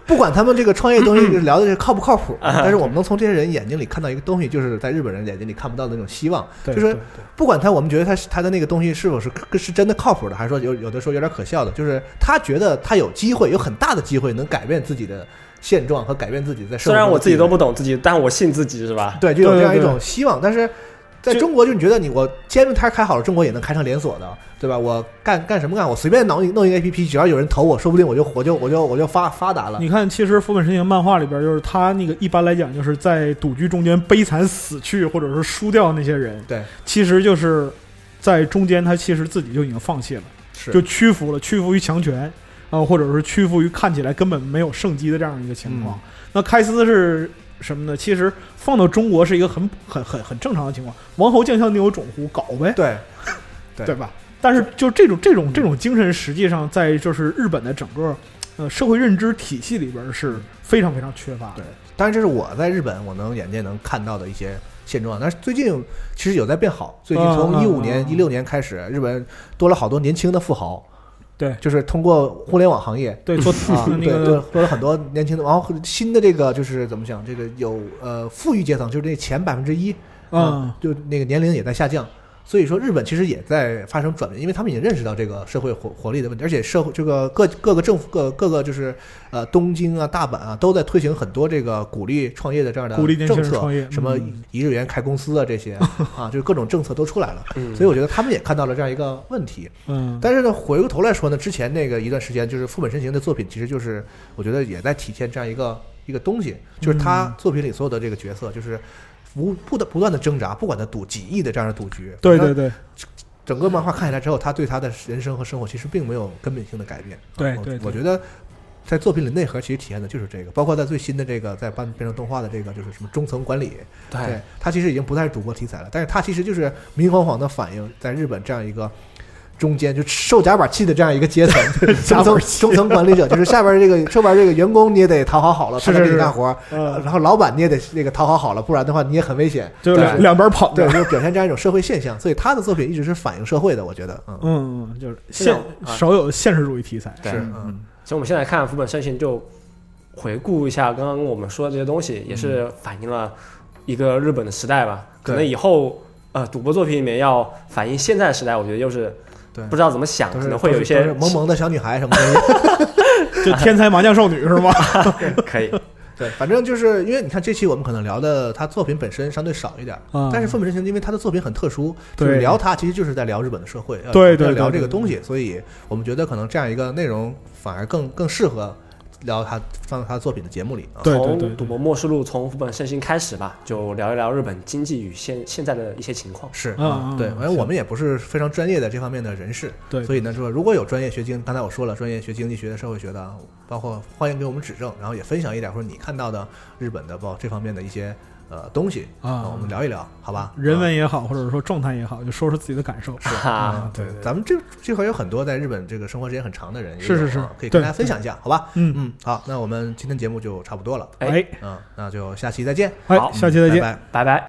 不管他们这个创业东西聊的这靠不靠谱，但是我们能从这些人眼睛里看到一个东西，就是在日本人眼睛里看不到的那种希望。就是不管他，我们觉得他他的那个东西是否是是真的靠谱的，还是说有有的时候有点可笑的，就是他觉得他有机会，有很大的机会能改变自己的现状和改变自己在社会。虽然我自己都不。懂自己，但我信自己是吧？对，就有这样一种希望，但是在中国，就你觉得你我煎饼摊开好了，中国也能开成连锁的，对吧？我干干什么干？我随便弄一弄一个 A P P，只要有人投我，说不定我就我就我就我就发发达了。你看，其实《福本身行》漫画里边，就是他那个一般来讲，就是在赌局中间悲惨死去，或者是输掉那些人，对，其实就是在中间，他其实自己就已经放弃了，是就屈服了，屈服于强权，啊、或者是屈服于看起来根本没有胜机的这样一个情况。那开司是什么的？其实放到中国是一个很很很很正常的情况，王侯将相宁有种乎，搞呗，对 对对吧？但是就这种这种这种精神，实际上在就是日本的整个呃社会认知体系里边是非常非常缺乏的。对，当然这是我在日本我能眼见能看到的一些现状，但是最近其实有在变好。最近从嗯一五年、嗯一六年开始，日本多了好多年轻的富豪，对就是通过互联网行业。对，做啊，那对，对个多了很多年轻的，然后新的这个就是怎么讲，这个有呃富裕阶层，就是那前百分之一，嗯，就那个年龄也在下降所以说日本其实也在发生转变，因为他们已经认识到这个社会活活力的问题，而且社会这个各各个政府各各个就是呃东京啊、大阪啊都在推行很多这个鼓励创业的这样的政策什么嗯。一日元开公司啊这些 啊，就是各种政策都出来了。嗯，所以我觉得他们也看到了这样一个问题，嗯，但是呢，回过头来说呢，之前那个一段时间，就是副本身行的作品，其实就是我觉得也在体现这样一个一个东西，就是他嗯。作品里所有的这个角色，就是不不断不断的挣扎，不管他赌几亿的这样的赌局，对对对，整个漫画看下来之后，他对他的人生和生活其实并没有根本性的改变。对对对我觉得在作品里内核其实体现的就是这个，包括在最新的这个在搬变成动画的这个就是什么中层管理，对对，它其实已经不再是赌博题材了，但是他其实就是明晃晃的反映在日本这样一个。中间就受夹板气的这样一个阶层，中层中层管理者，就是下边这个 上边这个员工你也得讨好好了，他才给是是是。你干活，嗯，然后老板你也得那个讨好好了，不然的话你也很危险。就两对两边跑对，就是表现这样一种社会现象，所以他的作品一直是反映社会的，我觉得，嗯，嗯，嗯就是现啊。少有现实主义题材，对是，嗯。嗯，其实我们现在看福本圣行，就回顾一下刚刚我们说的这些东西，也是反映了一个日本的时代吧。可能以后呃赌博作品里面要反映现在时代，我觉得又是对。不知道怎么想，可能会有一些萌萌的小女孩什么的，就天才麻将少女是吗？可以，对，反正就是因为你看这期我们可能聊的他作品本身相对少一点，啊。但是副本真行，因为他的作品很特殊，就对是聊他其实就是在聊日本的社会，要对对要聊这个东西，所以我们觉得可能这样一个内容反而更更适合聊他放在他作品的节目里啊。对对对对从赌博默示录从副本圣行开始吧，就聊一聊日本经济与现现在的一些情况。是嗯啊，对，嗯反正我们也不是非常专业的这方面的人士，对，所以呢，说如果有专业学经，刚才我说了，专业学经济学的、社会学的啊，包括欢迎给我们指正，然后也分享一点或者你看到的日本的包括这方面的一些呃东西啊。我们聊一聊，好吧？人啊文也好，或者说状态也好，就说说自己的感受。哈哈。啊，对对，咱们这这块有很多在日本这个生活时间很长的人，也是是。是可以跟大家分享一下，好吧？嗯，嗯，好，那我们今天节目就差不多了，哎。哎，嗯，那就下期再见，哎好，下期再见。拜拜。